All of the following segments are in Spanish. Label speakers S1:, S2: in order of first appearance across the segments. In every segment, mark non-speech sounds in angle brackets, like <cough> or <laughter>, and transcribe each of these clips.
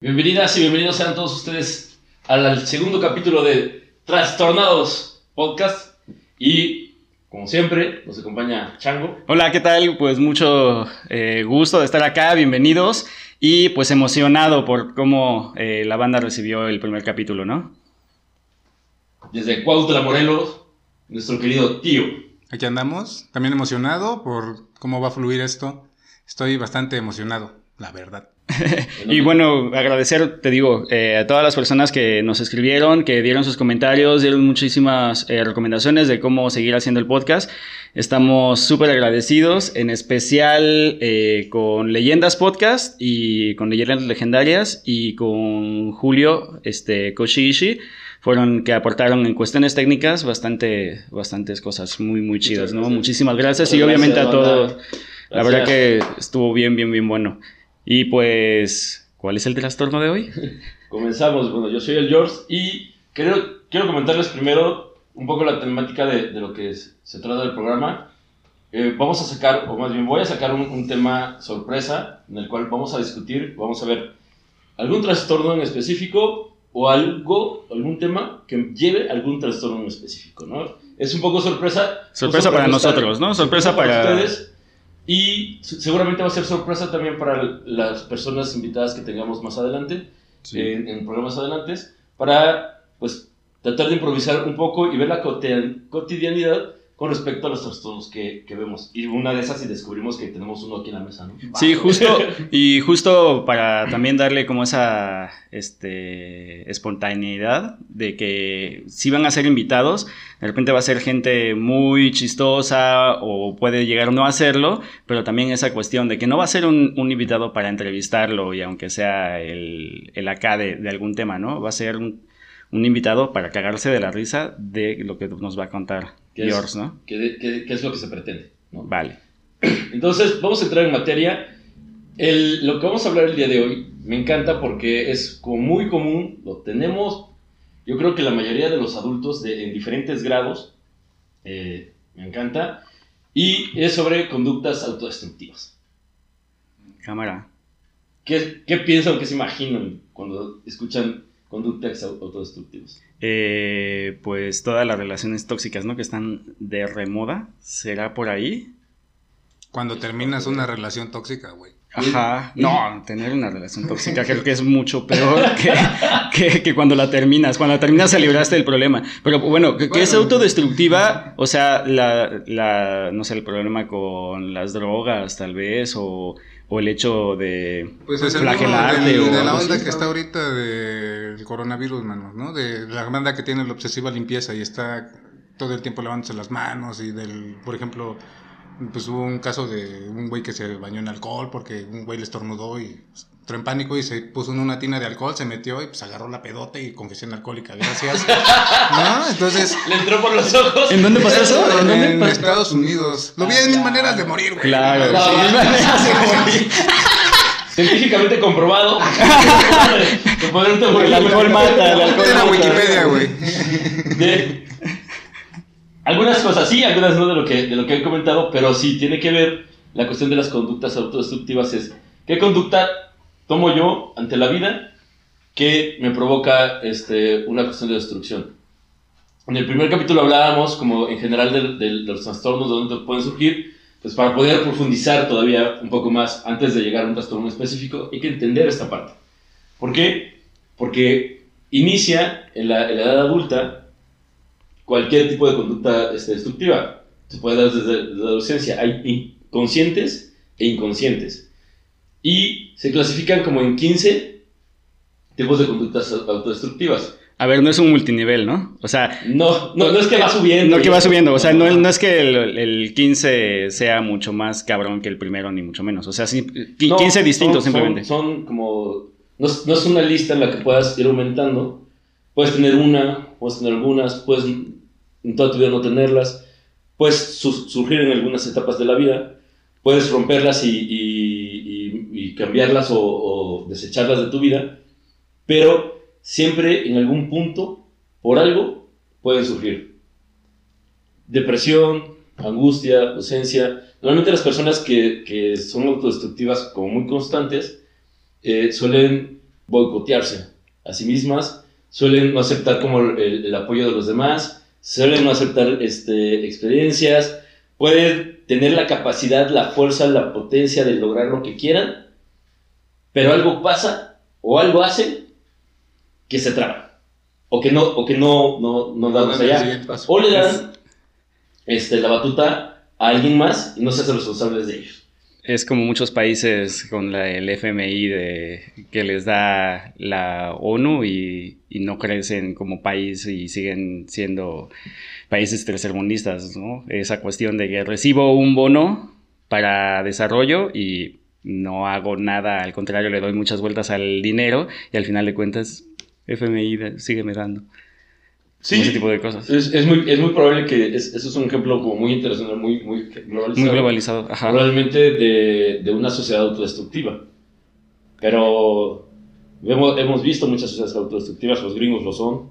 S1: Bienvenidas y bienvenidos sean todos ustedes al segundo capítulo de Trastornados Podcast. Y como siempre, nos acompaña Chango.
S2: Hola, ¿qué tal? Pues mucho eh, gusto de estar acá, bienvenidos. Y pues emocionado por cómo eh, la banda recibió el primer capítulo, ¿no?
S1: Desde Cuautla, Morelos, nuestro querido tío.
S3: Aquí andamos, también emocionado por cómo va a fluir esto. Estoy bastante emocionado, la verdad. <laughs>
S2: y bueno, agradecer, te digo, eh, a todas las personas que nos escribieron, que dieron sus comentarios, dieron muchísimas eh, recomendaciones de cómo seguir haciendo el podcast. Estamos súper agradecidos, en especial eh, con Leyendas Podcast y con Leyendas Legendarias y con Julio este, Koshiishi. Fueron que aportaron en cuestiones técnicas bastante, bastantes cosas muy, muy chidas, ¿no? Muchísimas gracias y obviamente a todos. La verdad que estuvo bien, bien, bien bueno. Y pues, ¿cuál es el trastorno de hoy? <laughs>
S1: Comenzamos. Bueno, yo soy el George y quiero, quiero comentarles primero un poco la temática de, de lo que se trata del programa. Eh, vamos a sacar, o más bien voy a sacar un, un, tema sorpresa en el cual vamos a discutir, vamos a ver algún trastorno en específico o algo, algún tema que lleve algún trastorno en específico, ¿no? Es un poco sorpresa.
S2: Sorpresa para nosotros, ¿no? Sorpresa, para,
S1: para ustedes y seguramente va a ser sorpresa también para las personas invitadas que tengamos más adelante, en, en, programas adelante, para pues tratar de improvisar un poco y ver la cotidianidad con respecto a los trastornos que, que, vemos. Y una de esas y descubrimos que tenemos uno aquí en la mesa, ¿no?
S2: Sí, justo, <laughs> y justo para también darle como esa este, espontaneidad de que si van a ser invitados, de repente va a ser gente muy chistosa o puede llegar no a serlo, pero también esa cuestión de que no va a ser un, un invitado para entrevistarlo y aunque sea el, el acá de, de algún tema, ¿no? Va a ser un, un invitado para cagarse de la risa de lo que nos va a contar
S1: ¿Qué
S2: Yours,
S1: es,
S2: ¿no?
S1: ¿qué, qué, qué es lo que se pretende? ¿no?
S2: Vale. <clears throat>
S1: Entonces, vamos a entrar en materia. El, lo que vamos a hablar el día de hoy me encanta porque es como muy común, lo tenemos, yo creo que la mayoría de los adultos de, en diferentes grados, eh, me encanta, y es sobre conductas autodestructivas.
S2: Cámara.
S1: ¿Qué, qué piensan, qué se imaginan cuando escuchan conductas autodestructivas?
S2: Eh, pues todas las relaciones tóxicas, ¿no? Que están de remoda. ¿Será por ahí?
S3: Cuando terminas una relación tóxica, güey.
S2: Ajá, no, tener una relación tóxica <laughs> creo que es mucho peor que, que, que, cuando la terminas. Cuando la terminas se libraste del problema. Pero bueno, que, bueno, es autodestructiva, o sea, la, la, no sé, el problema con las drogas tal vez, o, o el hecho de
S3: pues es flagelarte. De, de la onda que está ahorita del coronavirus, mano, ¿no? De la banda que tiene la obsesiva limpieza y está todo el tiempo lavándose las manos y del, por ejemplo pues hubo un caso de un güey que se bañó en alcohol porque un güey le estornudó y entró en pánico y se puso en una tina de alcohol, se metió y pues agarró la pedota y confesión alcohólica, gracias. <laughs> ¿No? Entonces...
S1: Le entró por los ojos.
S2: ¿En dónde pasó eso?
S3: ¿En, ¿En, en Estados Unidos. Lo vi en mil maneras de morir, güey.
S2: Claro.
S1: Mil maneras de morir. <laughs> Científicamente comprobado. <laughs> que ponerte por
S2: el alcohol mata. El alcohol
S3: Era Wikipedia, güey.
S1: De... Algunas cosas sí, algunas no de lo, que, de lo que he comentado, pero sí tiene que ver la cuestión de las conductas autodestructivas es qué conducta tomo yo ante la vida que me provoca este, una cuestión de destrucción. En el primer capítulo hablábamos como en general de, los trastornos de donde pueden surgir, pues para poder profundizar todavía un poco más antes de llegar a un trastorno específico hay que entender esta parte. ¿Por qué? Porque inicia en la, en la edad adulta cualquier tipo de conducta este, destructiva. Se puede dar desde, desde la adolescencia. Hay conscientes e inconscientes. Y se clasifican como en 15 tipos de conductas autodestructivas.
S2: A ver, no es un multinivel, ¿no? O sea...
S1: No, no, no es que va subiendo.
S2: No que va subiendo. O sea, no, no es que el, el, 15 sea mucho más cabrón que el primero, ni mucho menos. O sea, sí, 15 no, distintos
S1: son,
S2: simplemente.
S1: Son, son como... No, no, es una lista en la que puedas ir aumentando. Puedes tener una, puedes tener algunas, puedes en toda tu vida no tenerlas. puedes surgir en algunas etapas de la vida, puedes romperlas y, y, cambiarlas o, desecharlas de tu vida, pero siempre en algún punto, por algo, pueden surgir. Depresión, angustia, ausencia. Normalmente las personas que, son autodestructivas como muy constantes eh, suelen boicotearse a sí mismas, suelen no aceptar como el, apoyo de los demás, suelen no aceptar este, experiencias, pueden tener la capacidad, la fuerza, la potencia de lograr lo que quieran, pero algo pasa o algo hacen que se traba o que no, o que no, no, no dan allá, o le dan este, la batuta a alguien más y no se hacen responsables de ellos.
S2: Es como muchos países con la, el FMI de, que les da la ONU y, no crecen como país y siguen siendo países tercermundistas, ¿no? Esa cuestión de que recibo un bono para desarrollo y no hago nada, al contrario, le doy muchas vueltas al dinero y al final de cuentas FMI sigue me dando.
S1: Sí, ese tipo de cosas. Es, es, muy, es muy probable que eso es un ejemplo como muy interesante, muy, muy globalizado.
S2: Muy globalizado, ajá.
S1: Probablemente de, de una sociedad autodestructiva. Pero hemos, hemos visto muchas sociedades autodestructivas, los gringos lo son,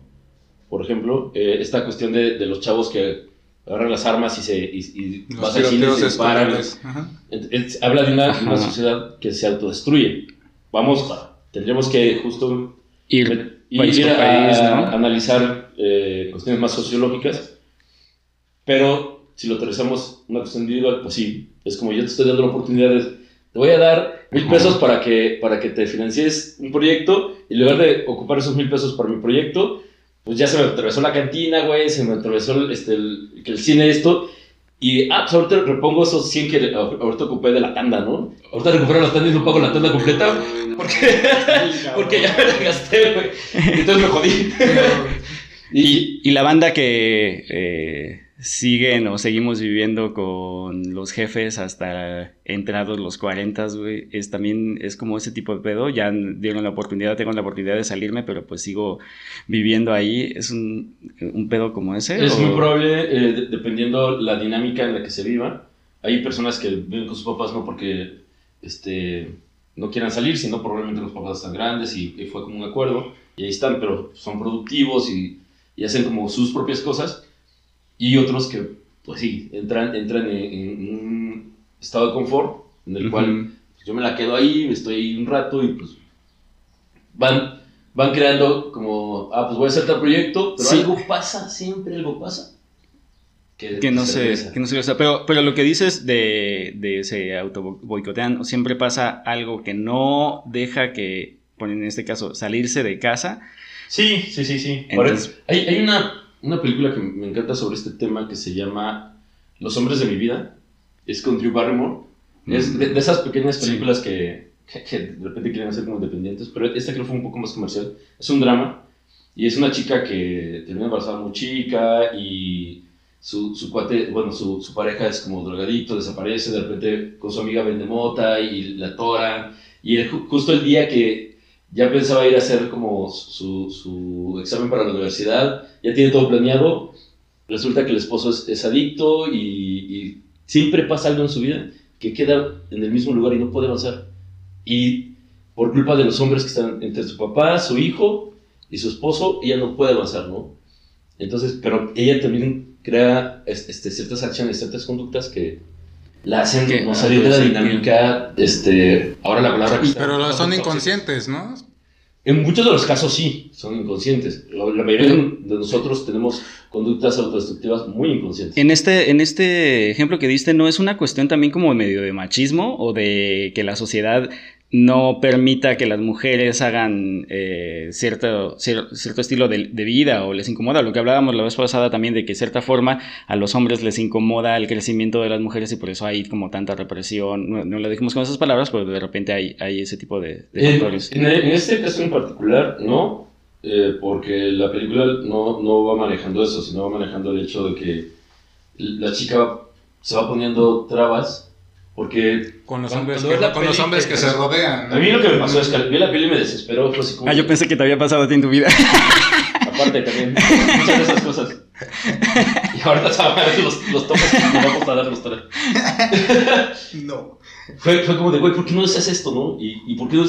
S1: por ejemplo. Eh, esta cuestión de, de, los chavos que agarran las armas y se y, y vas al cine y se disparan. habla de una, una, sociedad que se autodestruye. Vamos, tendríamos que justo
S2: ir,
S1: ir a, analizar eh, cuestiones más sociológicas, pero si lo aterrizamos una cuestión individual, pues sí, es como yo te estoy dando la oportunidad de, te voy a dar mil pesos para que, para que te financies un proyecto y en lugar de ocupar esos mil pesos para mi proyecto, pues ya se me atravesó la cantina, güey, se me atravesó este, el, el cine, esto, y, ah, pues ahorita repongo esos 100 que ahorita ocupé de la tanda, ¿no? Ahorita recupero la tanda y no pago la tanda completa porque, <laughs> porque ya me la gasté, güey. <laughs> Entonces me jodí. <laughs>
S2: y, y, la banda que eh, siguen o seguimos viviendo con los jefes hasta entrados los 40, güey, es también, es como ese tipo de pedo, ya dieron la oportunidad, tengo la oportunidad de salirme, pero pues sigo viviendo ahí, es un, un pedo como ese.
S1: Es muy probable, eh, dependiendo la dinámica en la que se viva, hay personas que viven con sus papás no porque, este, no quieran salir, sino probablemente los papás están grandes y, fue como un acuerdo, y ahí están, pero son productivos y, y hacen como sus propias cosas y otros que, pues sí, entran, entran en, un estado de confort en el cual pues, yo me la quedo ahí, estoy ahí un rato y pues van, van creando como, ah, pues voy a hacer tal proyecto, pero algo pasa, siempre algo pasa.
S2: Que, no se, que no se pero, pero lo que dices de, de ese auto boicotean, siempre pasa algo que no deja que, en este caso, salirse de casa.
S1: Sí, sí, sí, sí. hay, hay una una película que me encanta sobre este tema que se llama Los hombres de mi vida. Es con Drew Barrymore. Es de, esas pequeñas películas que, que, de repente quieren hacer como independientes, pero esta creo fue un poco más comercial. Es un drama y es una chica que termina embarazada muy chica y su, su cuate, bueno, su, su, pareja es como drogadicto, desaparece, de repente con su amiga vende mota y la tora. Y justo el día que ya pensaba ir a hacer como su, su, examen para la universidad, ya tiene todo planeado, resulta que el esposo es, adicto y, siempre pasa algo en su vida que queda en el mismo lugar y no puede avanzar. Y por culpa de los hombres que están entre su papá, su hijo y su esposo, ella no puede avanzar, ¿no? Entonces, pero ella también crea este, ciertas acciones, ciertas conductas que la hacen no salir de la dinámica, este, ahora la palabra
S3: Pero son inconscientes, ¿no?
S1: En muchos de los casos sí, son inconscientes. La, mayoría de nosotros tenemos conductas autodestructivas muy inconscientes.
S2: En este, en este ejemplo que diste, ¿no es una cuestión también como medio de machismo o de que la sociedad no permita que las mujeres hagan eh, cierto, cierto estilo de, vida o les incomoda. Lo que hablábamos la vez pasada también de que de cierta forma a los hombres les incomoda el crecimiento de las mujeres y por eso hay como tanta represión. No, lo dijimos con esas palabras, pero de repente hay, hay ese tipo de,
S1: factores. En, este caso en particular, no, eh, porque la película no, no va manejando eso, sino va manejando el hecho de que la chica se va poniendo trabas porque
S3: con los hombres, que, con los hombres que, se rodean.
S1: A mí lo que me pasó es que vi la peli y me desesperó. Fue así como
S2: ah, yo pensé que te había pasado a ti en tu vida. <laughs>
S1: aparte también. Muchas de esas cosas. Y ahorita se van a ver los, los topes que nos vamos a dar los tres.
S3: No.
S1: Fue, fue como de, güey, ¿por qué no haces esto, no? Y, y por qué no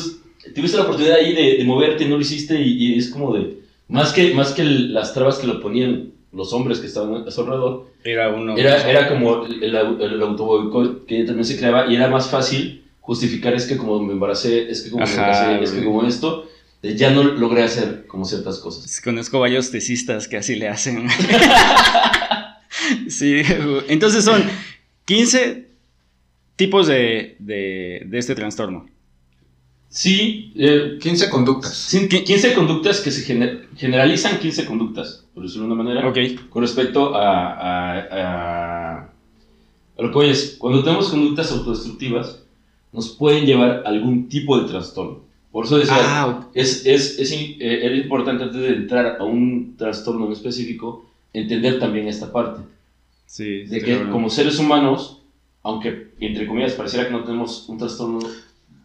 S1: tuviste la oportunidad ahí de, de moverte, no lo hiciste y, y, es como de, más que, más que el, las trabas que lo ponían los hombres que estaban a su alrededor,
S2: era, uno,
S1: era, era como el, el, el autoboicot que también se creaba y era más fácil justificar es que como me embaracé, es que como
S2: Ajá,
S1: me casé, es que como esto, ya no logré hacer como ciertas cosas.
S2: Conozco varios tesistas que así le hacen. <laughs> sí, entonces son 15 tipos de, de, de este trastorno.
S1: Sí, eh,
S3: 15 conductas.
S1: sí, qui- 15 conductas que se gener- generalizan 15 conductas, por decirlo de una manera.
S2: Ok.
S1: con respecto a, a, a- a lo que voy es, cuando tenemos conductas autodestructivas, nos pueden llevar a algún tipo de trastorno. Por eso decía,
S2: Ah, ok.
S1: es, es, es in- eh, era importante antes de entrar a un trastorno en específico, entender también esta parte.
S2: sí.
S1: De que como seres humanos, aunque entre comillas pareciera que no tenemos un trastorno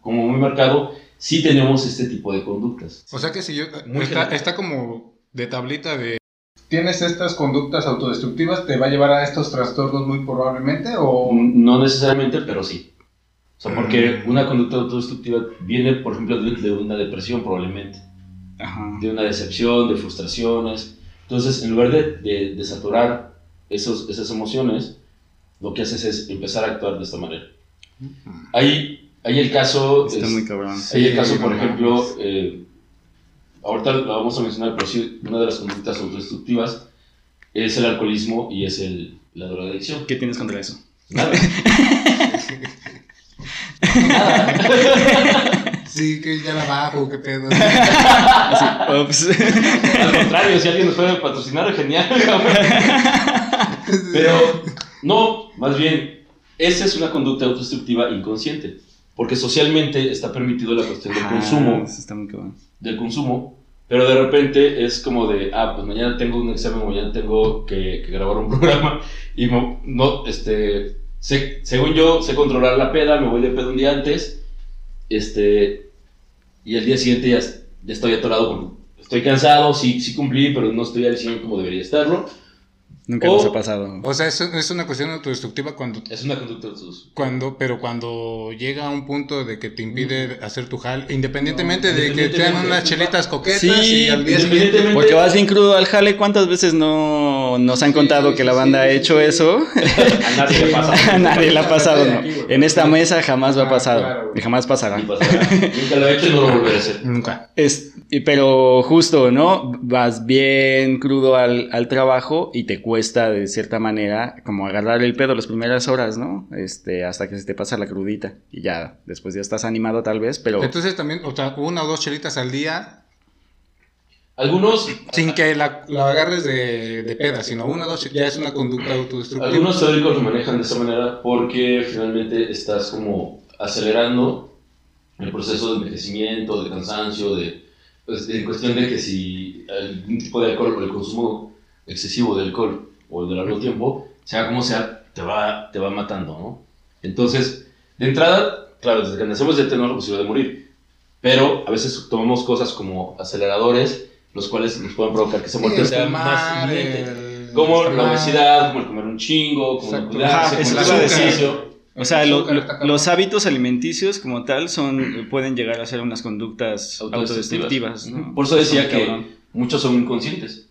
S1: como muy marcado, sí tenemos este tipo de conductas.
S3: O sea que si yo.
S1: Muy
S3: Está,
S1: general.
S3: está como de tablita de. ¿Tienes estas conductas autodestructivas? ¿Te va a llevar a estos trastornos muy probablemente? ¿O.?
S1: No necesariamente, pero sí. O sea, porque
S3: Mm.
S1: una conducta autodestructiva viene, por ejemplo, de, de una depresión probablemente,
S2: Ajá.
S1: de una decepción, de frustraciones. Entonces, en lugar de, de, de saturar esos, esas emociones, lo que haces es empezar a actuar de esta manera. Hay, hay el caso...
S2: Está
S1: es-
S2: muy cabrón.
S1: hay el caso, por ejemplo, eh, ahorita lo vamos a mencionar, pero sí, una de las conductas autodestructivas es el alcoholismo y es el, la drogadicción.
S2: ¿Qué tienes contra eso?
S1: Nada. <laughs>
S3: Sí, que ya la bajo, qué pedo.
S2: Ups.
S1: Al contrario, si alguien nos puede patrocinar, genial. <laughs> Pero no, más bien, esa es una conducta autodestructiva inconsciente. Porque socialmente está permitido la cuestión del
S2: Ah,
S1: consumo,
S2: eso está muy cabrón.
S1: del consumo, pero de repente es como de, ah, pues mañana tengo un examen, mañana tengo que, que grabar un <laughs> programa y no, no, este, sé- según yo sé controlar la peda, me voy de peda un día antes, este, y el día siguiente ya, ya estoy atorado, con- estoy cansado, sí, sí cumplí, pero no estoy al 100 como debería estarlo.
S2: Nunca
S1: O-
S2: nos ha pasado.
S3: O sea, es, es una cuestión autodestructiva cuando
S1: Es una conducta autodestructiva.
S3: Cuando, pero cuando llega a un punto de que te impide hacer tu jal, independientemente de que te dan
S1: Independientemente.
S3: unas chelitas coquetas
S2: Sí,
S3: y al día siguiente...
S1: independientemente-
S2: Porque vas bien crudo al jale. ¿Cuántas veces no nos han
S3: Sí,
S2: contado que la
S3: sí,
S2: banda
S3: sí,
S2: ha
S3: sí,
S2: hecho
S3: sí.
S2: eso?
S1: A nadie le pasa.
S2: A nadie le ha pasado, <laughs> ¿no? En esta mesa jamás va a
S3: Ah,
S2: pasar.
S3: claro.
S2: Y jamás pasará.
S1: Pasará. Nunca lo he hecho y no lo volveré a hacer.
S3: Nunca.
S2: Es, pero justo, ¿no? Vas bien crudo al, al trabajo y te cuesta de cierta manera como agarrar el pedo las primeras horas, ¿no? Este, hasta que se te pasa la crudita y ya después ya estás animado tal vez, pero
S3: Entonces también, o sea, una o dos chelitas al día,
S1: Algunos,
S3: sin que la, la agarres de, de peda, sino una o dos, ya es una conducta autodestructiva.
S1: algunos teóricos lo manejan de esa manera porque finalmente estás como acelerando el proceso de envejecimiento, de cansancio, de, pues, en cuestión de que si algún tipo de alcohol o el consumo excesivo de alcohol o de largo tiempo, sea como sea, te va, te va matando, ¿no? Entonces, de entrada, claro, desde que nacemos ya tenemos la posibilidad de morir, pero a veces tomamos cosas como aceleradores, los cuales nos pueden provocar que esa
S3: Sí,
S1: muerte
S3: el
S1: sea más inminente.
S3: el-
S1: Como
S3: el
S1: la obesidad, como el comer un chingo, como el cuidarse, como el ejercicio.
S2: o sea, lo- los hábitos alimenticios como tal son pueden llegar a ser unas conductas
S1: Autodestructivas.
S2: autodestructivas, ¿no?
S1: Por eso decía que
S2: cabrón.
S1: muchos son inconscientes.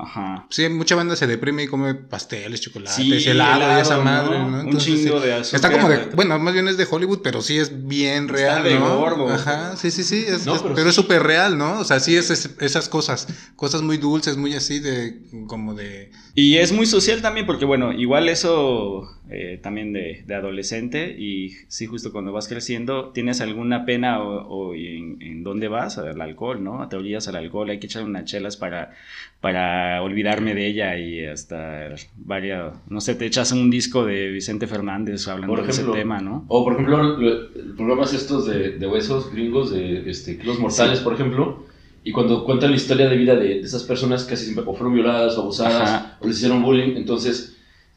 S2: Ajá.
S3: Sí, mucha banda se deprime y come pasteles, chocolates,
S2: Sí,
S3: helado, y esa madre,
S2: ¿no?
S3: ¿no?
S2: Un
S3: Entonces,
S2: chingo de azúcar.
S3: Está como de, bueno, más bien es de Hollywood, pero sí es bien real,
S2: de
S3: ¿no?
S2: gordo.
S3: Ajá, sí, sí, sí, es-
S1: No,
S3: es-
S1: pero
S3: pero,
S1: sí.
S3: es súper real, ¿no? O sea, sí es, es- esas cosas, cosas muy dulces, muy así de, como de...
S2: Y es muy social también porque, bueno, igual eso eh, también de, de adolescente y sí, justo cuando vas creciendo, tienes alguna pena o, o en, en dónde vas, al alcohol, ¿no? Te orillas al alcohol, hay que echar unas chelas para, para olvidarme de ella y hasta varias, no sé, te echas un disco de Vicente Fernández hablando
S1: Por
S2: de ese tema, ¿no?
S1: O por ejemplo, lo- programas estos de, de huesos gringos, de este, kilos mortales, por ejemplo, y cuando cuentan la historia de vida de, de esas personas casi siempre o fueron violadas o abusadas
S2: Ajá.
S1: o les hicieron bullying, entonces,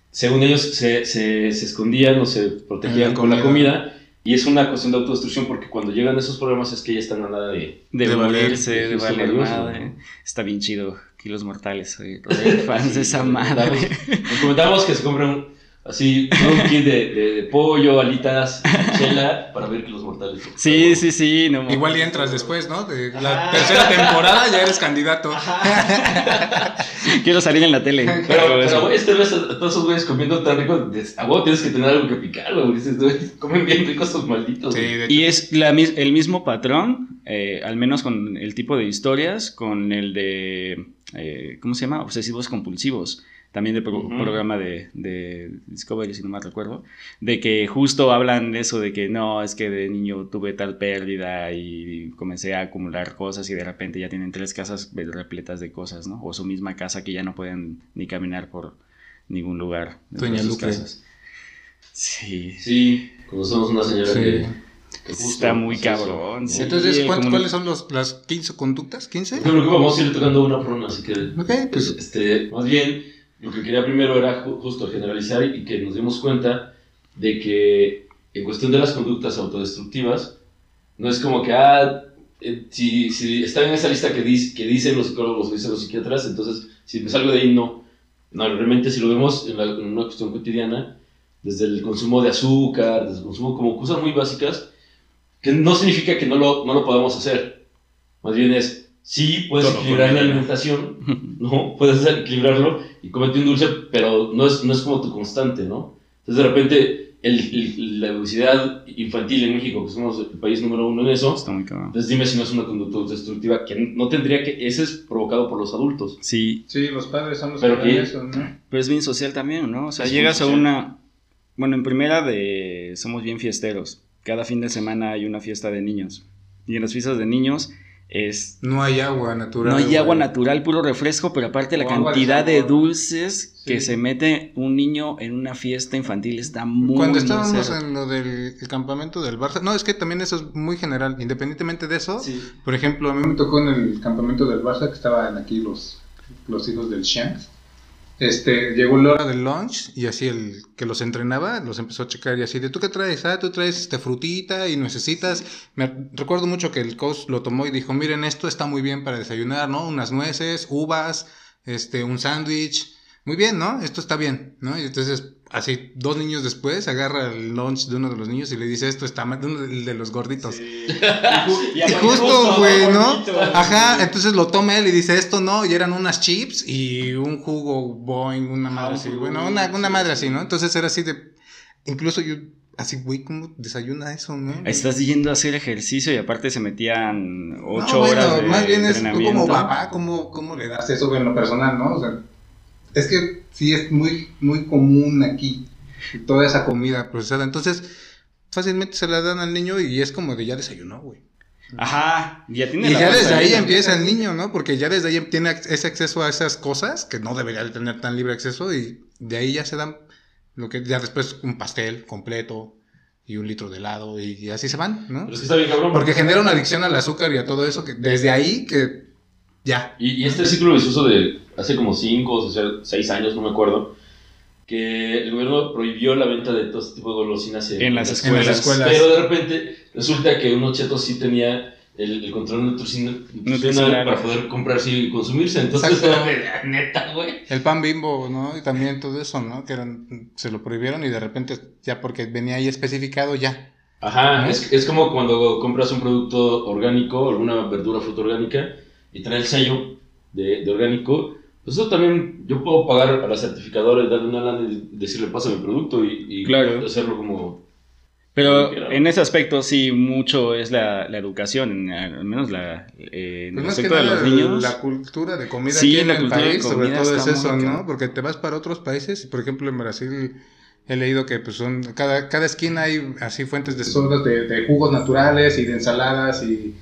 S1: según ellos, se, se, se escondían o se protegían
S3: La
S1: con la
S3: comida.
S1: Y es una cuestión de autodestrucción porque cuando llegan esos problemas es que ya están a nada de...
S2: De,
S3: De
S2: valerse,
S1: valer,
S2: de
S1: sí,
S2: valer madre. Está bien chido. Kilos mortales, soy <laughs> fans de esa madre.
S1: Nos comentamos que se compran así un kit de, de, de pollo, alitas, chela, para ver que los mortales.
S2: Sí, sí, sí. No,
S3: Igual y entras después, ¿no? De la tercera temporada ya eres candidato. <laughs>
S2: Quiero salir en la tele.
S1: Pero, pero güey, este ves a, todos esos güeyes comiendo tan rico, des- a huevo tienes que tener algo que picar, güey. Dices, güey, comen bien ricos estos malditos.
S3: Sí.
S2: Y es la, el mismo patrón, eh, al menos con el tipo de historias, con el de, eh, ¿cómo se llama? Obsesivos compulsivos. También de pro-
S1: Ujú.
S2: programa de, de Discovery, si no mal recuerdo. De que justo hablan de eso, de que no, es que de niño tuve tal pérdida y comencé a acumular cosas y de repente ya tienen tres casas repletas de cosas, ¿no? O su misma casa que ya no pueden ni caminar por ningún lugar.
S3: Doña
S2: sus
S3: Lucre.
S2: casas. Sí.
S1: Sí, conocemos una señora
S3: Sí.
S1: que,
S2: Está muy cabrón, sí.
S3: Entonces,
S2: el
S3: ¿cuánto-
S2: comuni-
S3: ¿cuáles son los, las 15 conductas?
S1: No
S3: ¿15?
S1: te preocupes, vamos a ir tocando una por una, así que...
S3: Ok, pues
S1: Este, más bien, lo que quería primero era ju- justo generalizar y que nos dimos cuenta de que en cuestión de las conductas autodestructivas, no es como que, ah, eh, si, si está en esa lista que, dis- que dicen los psicólogos o dicen los psiquiatras, entonces si me salgo de ahí, no. No, realmente si lo vemos en, la- en una cuestión cotidiana, desde el consumo de azúcar, desde el consumo como cosas muy básicas, que no significa que no lo, no lo podamos hacer. Más bien es, sí, puedes
S2: Todo
S1: equilibrar la alimentación, ¿no? <laughs> Puedes equilibrarlo y comete un dulce, pero no es, no es como tu constante, ¿no? Entonces de repente el, el- la obesidad infantil en México, que somos el país número uno en eso,
S2: Está muy cabrón.
S1: entonces dime si no es una conducta destructiva que no tendría que, ese es provocado por los adultos.
S2: Sí,
S3: Sí, los padres son los
S1: Pero
S3: que eso, ¿no?
S2: pero es bien social también, ¿no? O sea,
S1: Es
S2: llegas a una... Bueno, en primera de... Somos bien fiesteros. Cada fin de semana hay una fiesta de niños. Y en las fiestas de niños es...
S3: No hay agua natural.
S2: No hay agua natural, puro refresco, pero aparte la cantidad de dulces
S3: Sí.
S2: que se mete un niño en una fiesta infantil está muy...
S3: Cuando estábamos en lo del el campamento del Barça, no, es que también eso es muy general, independientemente de eso,
S1: Sí.
S3: por ejemplo, a mí me tocó en el campamento del Barça que estaban aquí los, los hijos del Shanks. Este, llegó la hora del lunch y así el que los entrenaba los empezó a checar y así de, ¿tú qué traes? Ah, tú traes este, frutita y necesitas... Me recuerdo mucho que el coach lo tomó y dijo, miren, esto está muy bien para desayunar, ¿no? Unas nueces, uvas, este, un sándwich. Muy bien, ¿no? Esto está bien, ¿no? Y entonces, así, dos niños después, agarra el lunch de uno de los niños y le dice, esto está mal, de uno de, los gorditos. <laughs> Y justo, güey, ¿no? Ajá, entonces lo toma él y dice esto no, y eran unas chips y un jugo Boeing, una madre
S1: un
S3: así, bueno, una, una madre
S1: sí.
S3: así, ¿no? Entonces era así de, incluso yo, así, güey, ¿cómo desayuna eso, no?
S2: Estás yendo a hacer ejercicio y aparte se metían
S3: No,
S2: ocho
S3: bueno,
S2: horas de
S3: más bien es como papá, ¿cómo, ¿cómo le das eso en lo personal, no? O sea, es que sí es muy, muy común aquí toda esa comida procesada, entonces fácilmente se la dan al niño y es como de ya desayunó, güey.
S2: Ajá, ya tiene
S3: Y
S2: la
S3: ya desde ahí empieza el niño, ¿no? Porque ya desde ahí tiene ese acceso a esas cosas que no debería de tener tan libre acceso y de ahí ya se dan lo que ya después un pastel completo y un litro de helado y, y así se van, ¿no?
S1: Pero que está bien cabrón.
S3: Porque genera una adicción al azúcar y a todo eso que desde ahí que ya.
S1: Y, y este ciclo vicioso de hace como 5 o 6 años, no me acuerdo, que el gobierno prohibió la venta de todo este tipo de golosinas
S2: En las
S3: En
S2: escuelas.
S3: las escuelas.
S1: Pero de repente resulta que unos chetos sí tenía el, el control nutricional,
S2: Nutricional.
S1: para poder comprarse y consumirse. Entonces, <laughs> era de- neta, güey.
S3: El pan bimbo, ¿no? Y también todo eso, ¿no? Que eran, se lo prohibieron y de repente ya porque venía ahí especificado ya.
S1: Ajá, es, es como cuando compras un producto orgánico, alguna verdura, fruta orgánica, y trae el sello de, de orgánico. Pues eso también, yo puedo pagar a la certificadora darle una lana y decirle, pasa mi producto y, y
S2: Claro.
S1: hacerlo como...
S2: Pero
S1: Como
S2: en ese aspecto sí mucho es la, la educación, en- al menos la, eh, en
S3: Pues
S2: el aspecto de los niños.
S3: la cultura de comida
S2: Sí,
S3: aquí en
S2: la
S3: el país, sobre todo es eso, ¿no? Porque te vas para otros países, por ejemplo en Brasil he leído que pues son cada, cada esquina hay así fuentes de sodas, de, de jugos naturales y de ensaladas y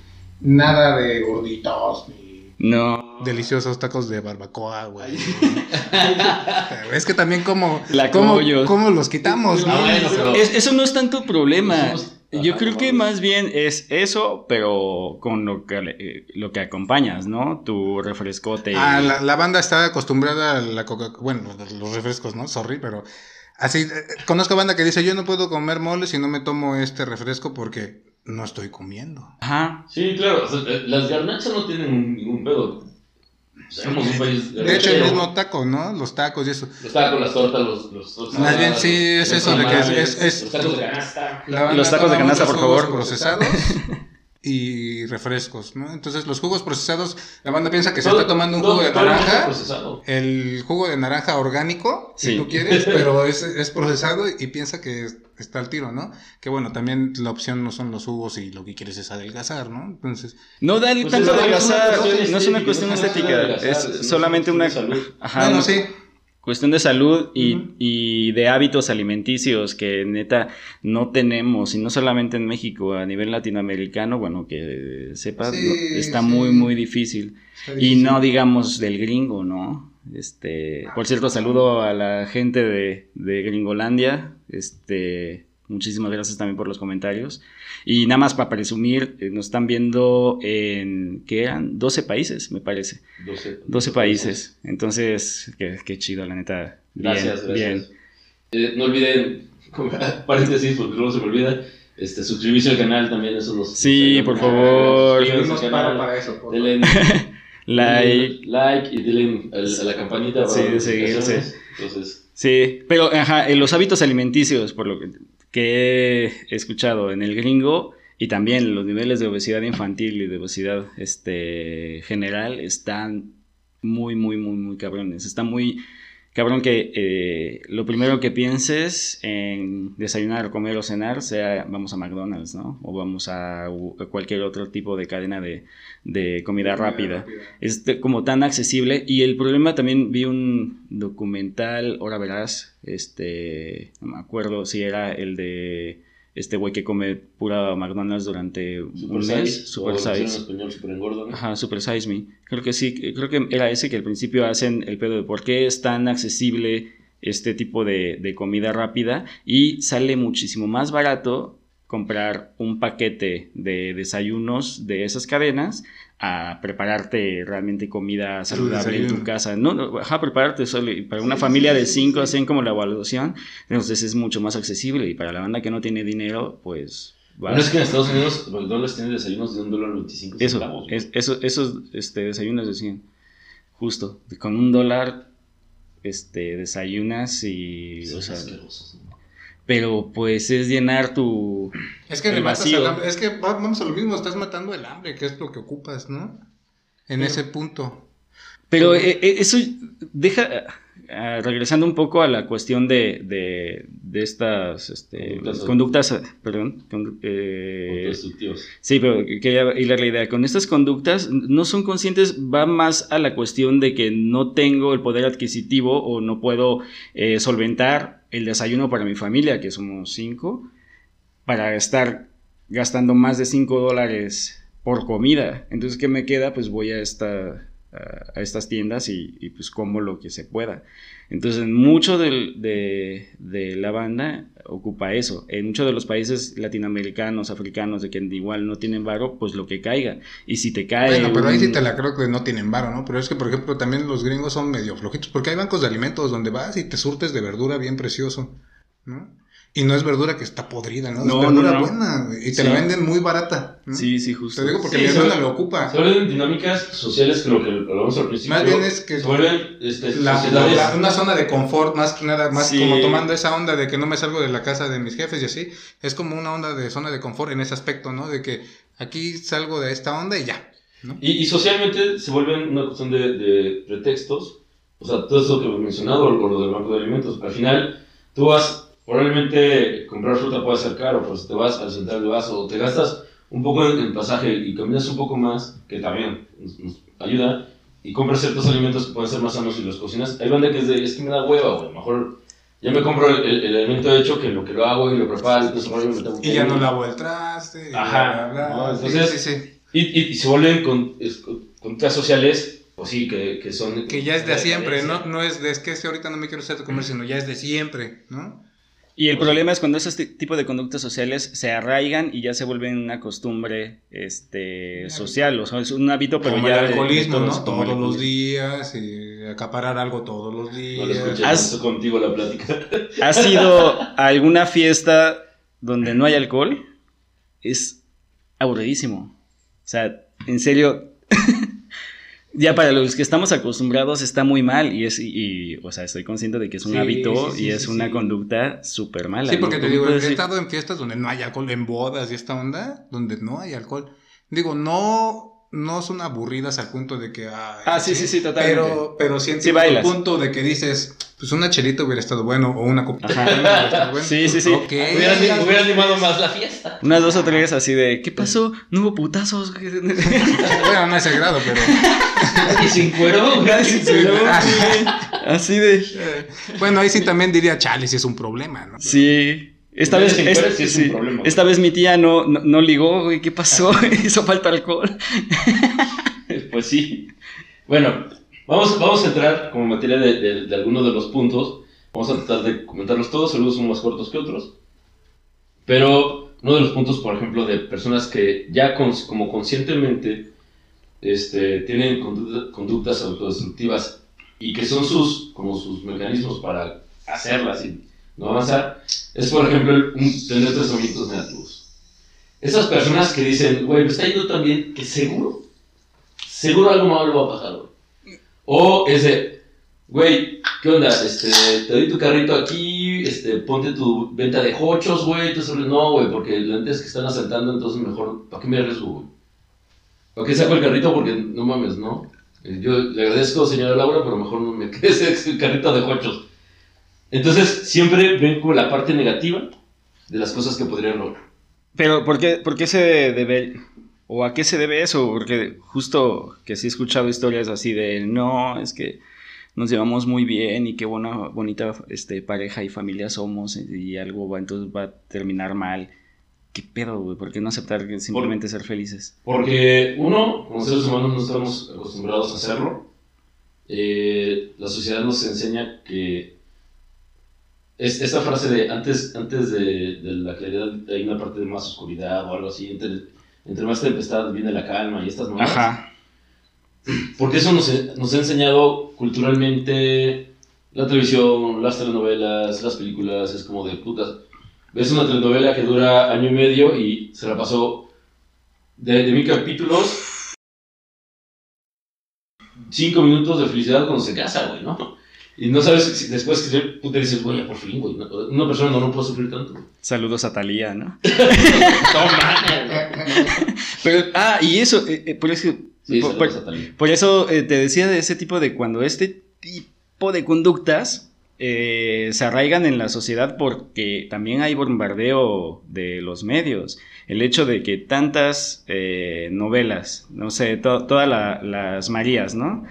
S3: nada de gorditos ni
S2: No.
S3: deliciosos tacos de barbacoa, güey. <laughs> es que también como
S2: La
S3: cómo los quitamos, ¿no?
S1: Ah,
S2: Es- eso no es tanto problema. Yo creo que más bien es eso, pero con lo que, eh, lo que acompañas, ¿no? Tu refrescote.
S3: Ah, la, la banda está acostumbrada a la coca bueno, los refrescos, ¿no? Sorry, pero Así, eh, conozco banda que dice, yo no puedo comer mole si no me tomo este refresco porque no estoy comiendo.
S1: Ajá. Sí, claro. Eh, las garnachas no tienen ningún pedo.
S3: Somos un país de hecho, el mismo taco, ¿no? Los tacos y eso.
S1: Los tacos, las tortas, los... los,
S3: Más bien, sí, es eso de que es, es,
S1: Los tacos de canasta.
S2: Los tacos de canasta, por favor.
S3: Procesados. <laughs> y refrescos, ¿no? Entonces los jugos procesados, la banda piensa que se está tomando un jugo de naranja, el jugo de naranja orgánico, si tú quieres, <laughs> pero es, es, procesado y piensa que está al tiro, ¿no? Que bueno, también la opción no son los jugos y lo que quieres es adelgazar, ¿no? Entonces...
S2: No da pues tanto adelgazar, no es una cuestión estética, es solamente una...
S3: Ajá, bueno, sí.
S2: Cuestión de salud y, de hábitos alimenticios que neta no tenemos, y no solamente en México, a nivel latinoamericano, bueno, que sepas, está muy, muy difícil. Y no digamos del gringo, ¿no? Este, por cierto, saludo a la gente de, de Gringolandia, este, Muchísimas gracias también por los comentarios. Y nada más para presumir, eh, nos están viendo en, ¿qué eran? 12 países, me parece. 12, 12 países. Entonces, qué, chido, la neta.
S1: gracias, gracias. Eh, no olviden, <laughs> paréntesis, porque luego se me olvida, este, suscribirse al canal también, los...
S2: Sí, por favor.
S3: Suscríbanse para eso.
S1: Denle <laughs> <laughs>
S2: like.
S1: like y denle a la campanita.
S2: Sí, de seguirse. Entonces... Sí, pero ajá, en los hábitos alimenticios, por lo que que he escuchado en el gringo y también los niveles de obesidad infantil y de obesidad este, general están muy, muy, muy, muy cabrones. Está muy cabrón que eh, lo primero que pienses en desayunar, comer o cenar sea vamos a McDonald's, ¿no? O vamos a, cualquier otro tipo de cadena de, de comida, rápida. Es como tan accesible y el problema también vi un documental, ahora verás, este, no me acuerdo si era el de este güey que come pura McDonald's durante un mes.
S1: Super Size. En español, super engordo,
S2: Ajá, Super Size Me. Creo que sí, creo que era ese que al principio hacen el pedo de por qué es tan accesible este tipo de, de comida rápida y sale muchísimo más barato comprar un paquete de desayunos de esas cadenas a prepararte realmente comida saludable en tu casa. No, no a prepararte solo. para una familia de cinco hacen como la evaluación, entonces es mucho más accesible. Y para la banda que no tiene dinero, pues.
S1: Bueno, es que en Estados Unidos McDonald's tiene desayunos de un dólar 25
S2: Eso, eso, esos este, desayunos decían, justo, con un dólar este, desayunas y. o sea, pero pues es llenar tu
S3: es que vacío. es que vamos a lo mismo, estás matando el hambre, que es lo que ocupas, ¿no? En ese punto.
S2: Pero eh, eh, eso deja Ah, regresando un poco a la cuestión de, de, estas este, conductas, perdón.
S1: Eh,
S2: sí, pero quería hilar la idea. Con estas conductas no son conscientes, va más a la cuestión de que no tengo el poder adquisitivo o no puedo eh, solventar el desayuno para mi familia, que somos cinco, para estar gastando más de cinco dólares por comida. Entonces, ¿qué me queda? Pues voy a esta a, estas tiendas y, pues como lo que se pueda. Entonces, mucho de, la banda ocupa eso. En muchos de los países latinoamericanos, africanos, de que igual no tienen varo, pues lo que caiga. Y si te cae...
S3: Bueno, pero ahí sí te la creo que no tienen varo, ¿no? Pero es que, por ejemplo, también los gringos son medio flojitos, porque hay bancos de alimentos donde vas y te surtes de verdura bien precioso, ¿no? Y no es verdura que está podrida, ¿no? es verdura buena, y te la venden muy barata.
S2: Sí, sí, justo.
S3: Te digo porque mi hermana lo ocupa.
S1: Se vuelven dinámicas sociales que lo que hablamos al principio.
S3: Más bien es que.
S1: Se vuelven este,
S3: una zona de confort, más que nada, más como tomando esa onda de que no me salgo de la casa de mis jefes y así. Es como una onda de zona de confort en ese aspecto, ¿no? De que aquí salgo de esta onda y ya.
S1: Y, socialmente se vuelven una cuestión de, de pretextos. O sea, todo eso que hemos mencionado, o lo del banco de alimentos. Al final, tú vas Probablemente comprar fruta puede ser caro, pues te vas al central de vaso o te gastas un poco en el pasaje y caminas un poco más, que también nos, ayuda, y compras ciertos alimentos que pueden ser más sanos y los cocinas. Hay banda que es de, es que me da hueva, güey, mejor ya me compro el, el, alimento hecho que lo que lo hago y lo preparo y,
S3: y ya no lavo el traste.
S1: Ajá. entonces, sí, sí, Y, y, se vuelven con, con, sociales pues sí, que, que, son...
S3: Que ya es de, siempre, ¿no? No es de, es que ahorita no me quiero hacer de comer, sino ya es de siempre, ¿no?
S2: Y el problema es cuando ese tipo de conductas sociales se arraigan y ya se vuelven una costumbre este, social, o sea, es un hábito, pero
S3: ya... El alcoholismo, ¿no? Todos los días y acaparar algo todos los días.
S1: No lo ¿Has, contigo la plática. <laughs>
S2: ¿Has ido a alguna fiesta donde no hay alcohol? Es aburridísimo. O sea, en serio, <laughs> ya para los que estamos acostumbrados está muy mal y es, y, o sea, estoy consciente de que es un hábito y es una conducta súper mala.
S3: Sí, porque te digo, he estado en fiestas donde no hay alcohol, en bodas y esta onda, donde no hay alcohol. Digo, no no son aburridas al punto de que...
S2: ah, sí, sí, sí, totalmente.
S3: Pero, pero sí entiendo el punto de que dices, pues una chelita hubiera estado bueno o una copita hubiera
S2: estado bueno. <laughs> Sí, sí, sí.
S1: Okay. Hubiera, animado más la fiesta.
S2: Unas dos o tres así de, ¿qué pasó? No hubo putazos. <laughs>
S3: bueno, no a ese grado, pero... <laughs>
S1: Nadie sin cuero.
S2: Nadie sin cuero. así de...
S3: Bueno, ahí sí también diría, chale, si es un problema, ¿no?
S2: Sí. Esta vez, esta vez mi tía no, no, ligó, güey, ¿qué pasó? Hizo falta alcohol.
S1: pues sí. Bueno, vamos, vamos a entrar como materia de, algunos de los puntos. Vamos a tratar de comentarlos todos, algunos son más cortos que otros. Pero uno de los puntos, por ejemplo, de personas que ya como conscientemente este, tienen conductas autodestructivas y que son sus, como sus mecanismos para hacerlas y no avanzar, es por ejemplo tener pensamientos negativos. Esas personas que dicen, güey, me está yendo tan bien que seguro, seguro algo malo va a pasar. O ese, güey, ¿qué onda? Este, te doy tu carrito aquí, este, ponte tu venta de hochos, güey. No, güey, porque antes que están asaltando, entonces mejor, ¿para qué me arriesgo, güey? ¿Para qué saco el carrito? Porque no mames, ¿no? Eh, yo le agradezco, señora Laura, pero mejor no me <laughs> quedes el carrito de hochos. Entonces, siempre ven como la parte negativa de las cosas que podrían lograr.
S2: Pero, ¿por qué, ¿por qué se o a qué se debe eso? Porque justo que sí he escuchado historias así de, no, es que nos llevamos muy bien y qué buena, bonita este, pareja y familia somos y algo va, entonces va a terminar mal. ¿Qué pedo, güey? ¿Por qué no aceptar simplemente ser felices?
S1: Porque uno, como seres humanos no estamos acostumbrados a hacerlo. Eh, la sociedad nos enseña que es, esta frase de antes, antes de, de, la claridad hay una parte de más oscuridad o algo así, entre, entre más tempestad viene la calma y estas novelas. Ajá. Porque eso nos, nos ha enseñado culturalmente la televisión, las telenovelas, las películas, es como de putas. Ves una telenovela que dura año y medio y se la pasó de, de mil capítulos, cinco minutos de felicidad cuando se casa, güey, ¿no? Y no sabes si después que tú te dices, güey, por fin, güey. Una persona no, no puede sufrir tanto.
S2: Saludos a Talía, ¿no? <laughs> Pero, ah, y eso, eh, eh, por eso. por, eso eh, te decía de ese tipo de cuando este tipo de conductas se arraigan en la sociedad porque también hay bombardeo de los medios. El hecho de que tantas novelas, no sé, todas las Marías, ¿no?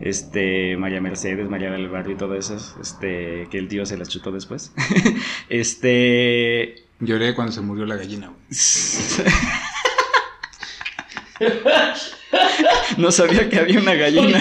S2: Este, María Mercedes, María del Barrio y todo eso, este, que el tío se las chutó después. <laughs> este...
S3: Lloré cuando se murió la gallina. <laughs>
S2: no sabía que había una gallina,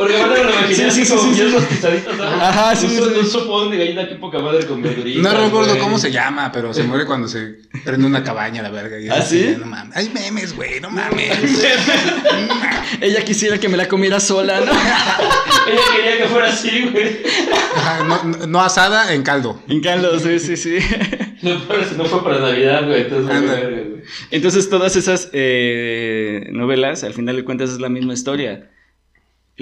S1: porque van a imaginar sí, sí, como sí, los pistaditos, ¿sabes? Ajá, sí, un, un sopón de gallina que poca madre con verdurita.
S3: No recuerdo cómo se llama, pero se muere cuando se prende una cabaña, la verga.
S2: ¿Ah, sí?
S3: No mames. Hay memes, güey, no mames. <laughs>
S2: Ella quisiera que me la comiera sola, ¿no? <laughs>
S1: Ella quería que fuera así, güey.
S3: no, no, asada, en caldo.
S2: En caldo, sí, sí, sí. <laughs>
S1: No, no fue para Navidad, güey. Entonces, güey.
S2: entonces todas esas eh, novelas, al final de cuentas, es la misma historia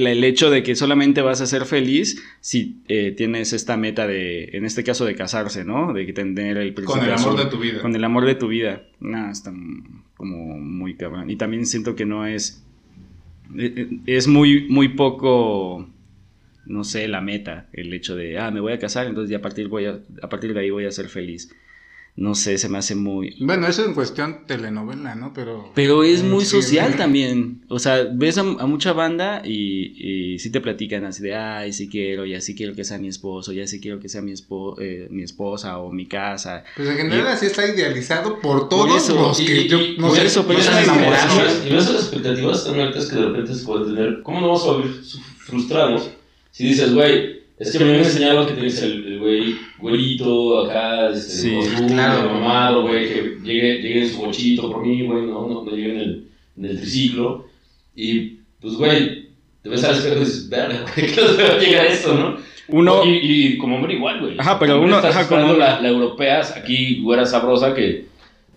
S2: el hecho de que solamente vas a ser feliz si eh, tienes esta meta de, en este caso, de casarse, ¿no? De tener el
S3: Con el amor de tu vida.
S2: Con el amor de tu vida. No, está como muy cabrón. Y también siento que no es... Eh, eh, es muy, muy poco, no sé, la meta, el hecho de, ah, me voy a casar, entonces ya a partir, voy a, a partir de ahí voy a ser feliz no sé, se me hace muy...
S3: Bueno, eso en cuestión telenovela, ¿no? Pero...
S2: Pero es muy social también. O sea, ves a, mucha banda y, y sí te platican así de, ay, sí quiero, ya sí quiero que sea mi esposo, ya sí quiero que sea mi, espo eh, mi esposa o mi casa.
S3: Pues en general así está idealizado por todos los que yo...
S1: No sé, eso, pero están enamorados. Y esas expectativas tan altas que de repente se pueden tener. ¿Cómo no vamos a vivir frustrados si dices, güey, es que me han enseñado que tienes el güey, güerito acá, este, sí, claro. mamado, güey, que llegue, llegue en su bochito por mí, güey, no, no, no llegue en el, en el triciclo. Y, pues, güey, te ves al espejo y dices, verga, <laughs> güey, ¿qué va a llegar esto, no?
S2: Uno...
S1: Y, y, como hombre igual, güey.
S2: Ajá, pero uno...
S1: Estás
S2: Ajá, como...
S1: la, la europea, aquí, güera sabrosa, que,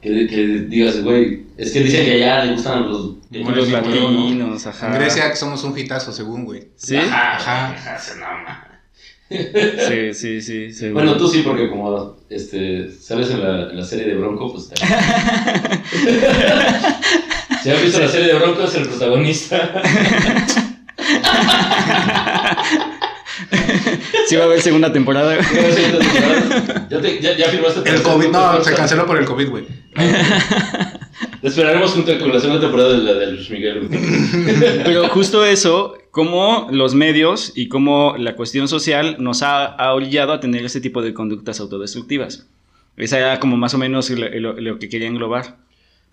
S1: que, que digas, güey, es que dicen que allá le gustan los...
S2: Los latinos, ajá.
S3: En Grecia somos un hitazo, según, güey.
S2: ¿Sí?
S1: Ajá, ajá. <laughs> ajá no, man. <laughs>
S2: Sí, sí, sí. sí
S1: bueno, tú sí, porque como este, sales en la, en la serie de Bronco, pues está <laughs> Si has visto la serie de Bronco, es el protagonista. <laughs>
S2: Sí va a haber segunda temporada.
S1: ¿Ya, te, ya, ya firmaste
S3: El COVID, no, se canceló por el COVID, güey.
S1: Esperaremos junto con la segunda temporada de la de Luis Miguel. <laughs>
S2: Pero justo eso, cómo los medios y cómo la cuestión social nos ha, ha orillado a tener este tipo de conductas autodestructivas. Esa era como más o menos lo, lo, lo que quería englobar.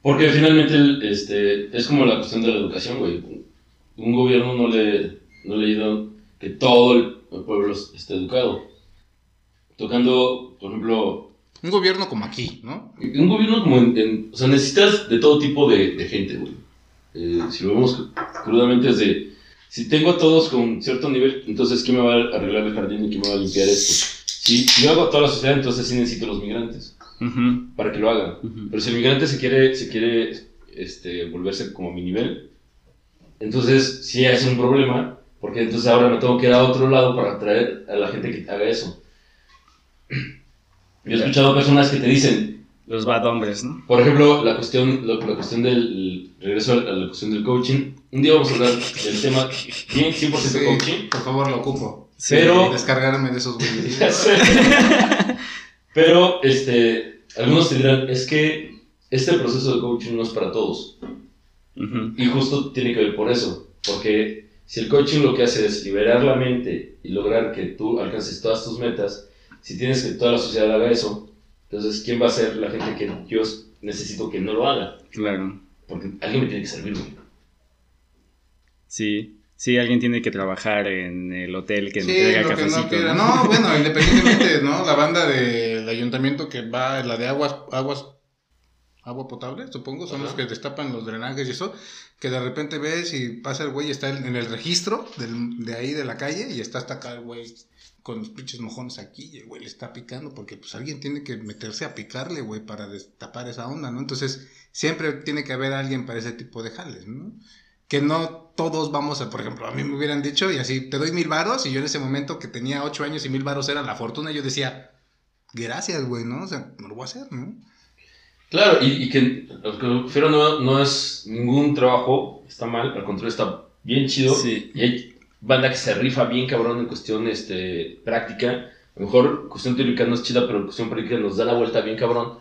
S1: Porque finalmente este, es como la cuestión de la educación, güey. Un gobierno no le, no le ayuda que todo el pueblo esté educado. Tocando, por ejemplo...
S3: Un gobierno como aquí, ¿no?
S1: Un gobierno como en... en o sea, necesitas de todo tipo de, de gente, güey. Eh, si lo vemos crudamente es de... Si tengo a todos con cierto nivel, entonces ¿quién me va a arreglar el jardín y quién me va a limpiar esto? Si yo hago a toda la sociedad, entonces sí necesito los migrantes. Uh -huh. Para que lo hagan. Uh -huh. Pero si el migrante se quiere, se quiere este, volverse como a mi nivel, entonces sí es un problema porque entonces ahora me tengo que ir a otro lado para atraer a la gente que haga eso. Yo he escuchado personas que te dicen...
S2: Los bad hombres, ¿no?
S1: Por ejemplo, la cuestión, la, la cuestión del... Regreso a la cuestión del coaching. Un día vamos a hablar del tema bien 100%
S3: sí,
S1: coaching.
S3: Por favor, lo ocupo.
S1: Sí, pero...
S3: Descargarme de esos güeyes. <laughs>
S1: pero, este... Algunos te dirán, es que este proceso de coaching no es para todos. Uh -huh. Y justo tiene que ver por eso. Porque si el coaching lo que hace es liberar la mente y lograr que tú alcances todas tus metas, si tienes que toda la sociedad haga eso, entonces ¿quién va a ser la gente que yo necesito que no lo haga?
S2: Claro.
S1: Porque alguien me tiene que servir.
S2: Sí. Sí, alguien tiene que trabajar en el hotel que
S3: sí,
S2: entrega
S3: lo
S2: cafecito.
S3: Que no, ¿no? no, bueno, <laughs> independientemente, ¿no? La banda del ayuntamiento que va, la de aguas, aguas, agua potable, supongo, son Ajá. los que destapan los drenajes y eso, que de repente ves y pasa el güey, está en el registro del, de ahí de la calle y está hasta acá el güey con los pinches mojones aquí y el güey le está picando porque pues alguien tiene que meterse a picarle, güey, para destapar esa onda, ¿no? Entonces, siempre tiene que haber alguien para ese tipo de jales, ¿no? Que no todos vamos a, por ejemplo, a mí me hubieran dicho y así, te doy mil varos y yo en ese momento que tenía ocho años y mil varos era la fortuna, yo decía, gracias, güey, ¿no? O sea, no lo voy a hacer, ¿no?
S1: Claro, y, y que lo que refiero no, no es ningún trabajo, está mal, al contrario, está bien chido.
S2: Sí.
S1: Y hay banda que se rifa bien cabrón en cuestión este, práctica. A lo mejor cuestión teórica no es chida, pero cuestión práctica nos da la vuelta bien cabrón.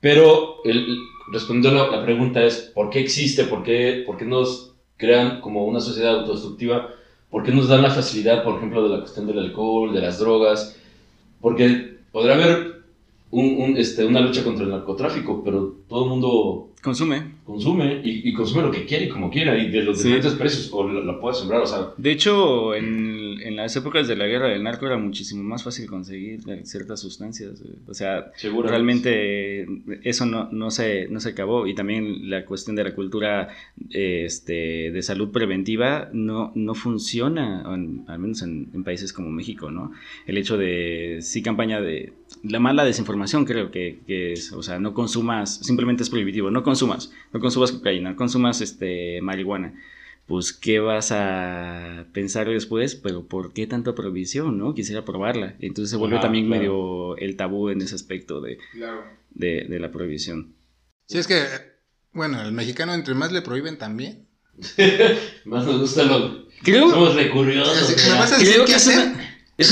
S1: Pero el, respondiendo la, pregunta es, ¿por qué existe? ¿Por qué, ¿Por qué nos crean como una sociedad autodestructiva? ¿Por qué nos dan la facilidad, por ejemplo, de la cuestión del alcohol, de las drogas? Porque podrá haber un, un, este, una lucha contra el narcotráfico, pero todo el mundo
S2: consume.
S1: Consume y, y, consume lo que quiere y como quiera y de los sí. diferentes precios o la, la puede sembrar, o sea.
S2: De hecho, en, en, las épocas de la guerra del narco era muchísimo más fácil conseguir ciertas sustancias. O sea,
S1: Seguro.
S2: realmente eso no, no, se, no se acabó y también la cuestión de la cultura este, de salud preventiva no, no funciona, en, al menos en, en, países como México, ¿no? El hecho de, sí, campaña de, la mala desinformación creo que, que es, o sea, no consumas, simplemente es prohibitivo, no consumas, no consumas cocaína, no consumas este, marihuana. Pues, ¿qué vas a pensar después? Pero, ¿por qué tanta prohibición, no? Quisiera probarla. Entonces se vuelve
S1: Ajá,
S2: también
S1: claro.
S2: medio el tabú en ese aspecto de,
S3: Claro.
S2: de, de la prohibición.
S3: Sí, es que, bueno, el mexicano entre más le prohíben también. <laughs>
S1: Más nos gusta lo.
S2: Creo-
S1: Somos
S3: decir
S2: Creo que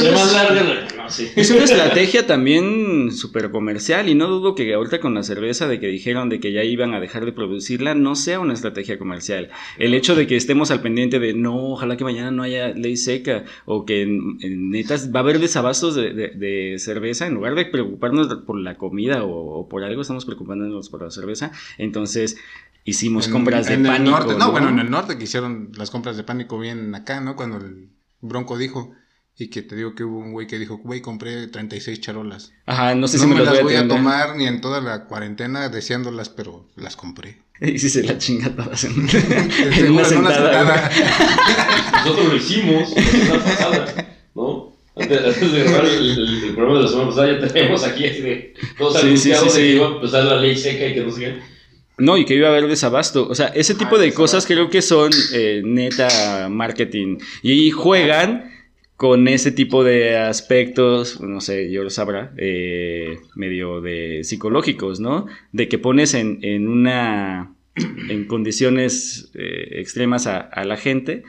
S2: una, una-. Es una estrategia también súper comercial y no dudo que ahorita con la cerveza de que dijeron de que ya iban a dejar de producirla no sea una estrategia comercial. El hecho de que estemos al pendiente de no, ojalá que mañana no haya ley seca o que en, en netas va a haber desabastos de, de- de cerveza en lugar de preocuparnos por la comida o, o por algo estamos preocupándonos por la cerveza. Entonces hicimos
S3: En-
S2: compras de
S3: en el
S2: pánico.
S3: norte- no, bueno, en el norte que hicieron las compras de pánico bien acá, ¿no? Cuando el Bronco dijo, y que te digo que hubo un güey que dijo, güey, compré 36 charolas.
S2: Ajá, no sé
S3: no
S2: si me,
S3: me
S2: las voy a
S3: voy a
S2: tener.
S3: tomar ni en toda la cuarentena deseándolas, pero las compré. <laughs>
S2: y si se la chinga todas en, <laughs>
S3: en, una, sentada. <laughs>
S1: Nosotros lo hicimos la semana pasada, ¿no? Antes, de grabar el, el, programa de la semana pasada ya tenemos aquí este, todos sí, sí, sí, de que iba a empezar la ley seca y que no sé qué.
S2: No, y que iba a haber desabasto. O sea, ese tipo de cosas creo que son eh, neta marketing. Y juegan con ese tipo de aspectos, no sé, yo lo sabrá, eh, medio de psicológicos, ¿no? De que pones en, en una, en condiciones eh, extremas a, a, la gente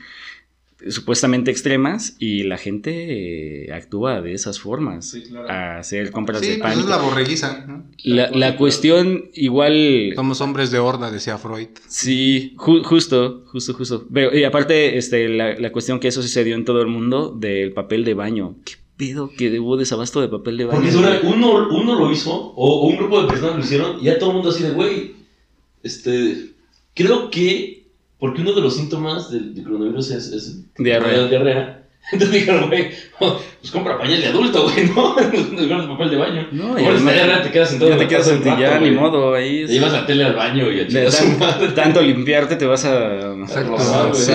S2: supuestamente extremas y la gente eh, actúa de esas formas a hacer compras de pánico.
S3: Pues es la borreguiza.
S2: La, la, cuestión igual...
S3: Somos hombres de horda, decía Freud.
S2: Sí, justo, justo, justo. Pero, y aparte, este, la, la, cuestión que eso sucedió en todo el mundo del papel de baño. ¿Qué pedo que hubo desabasto de papel de baño?
S1: Porque uno, uno lo hizo, o, o, un grupo de personas lo hicieron, y ya todo el mundo así de, güey, este, creo que porque uno de los síntomas del, del coronavirus es, es
S2: diarrea.
S1: diarrea. <laughs> Entonces dijeron, güey, pues compra pañal de adulto, güey, ¿no? <laughs> De papel de baño.
S2: No,
S1: y además, te quedas sentado
S2: ya te quedas sentado, ya ni modo, ahí.
S1: Te llevas la tele al baño y a
S2: tan, Tanto limpiarte te vas a...
S1: Exacto.
S2: Sí,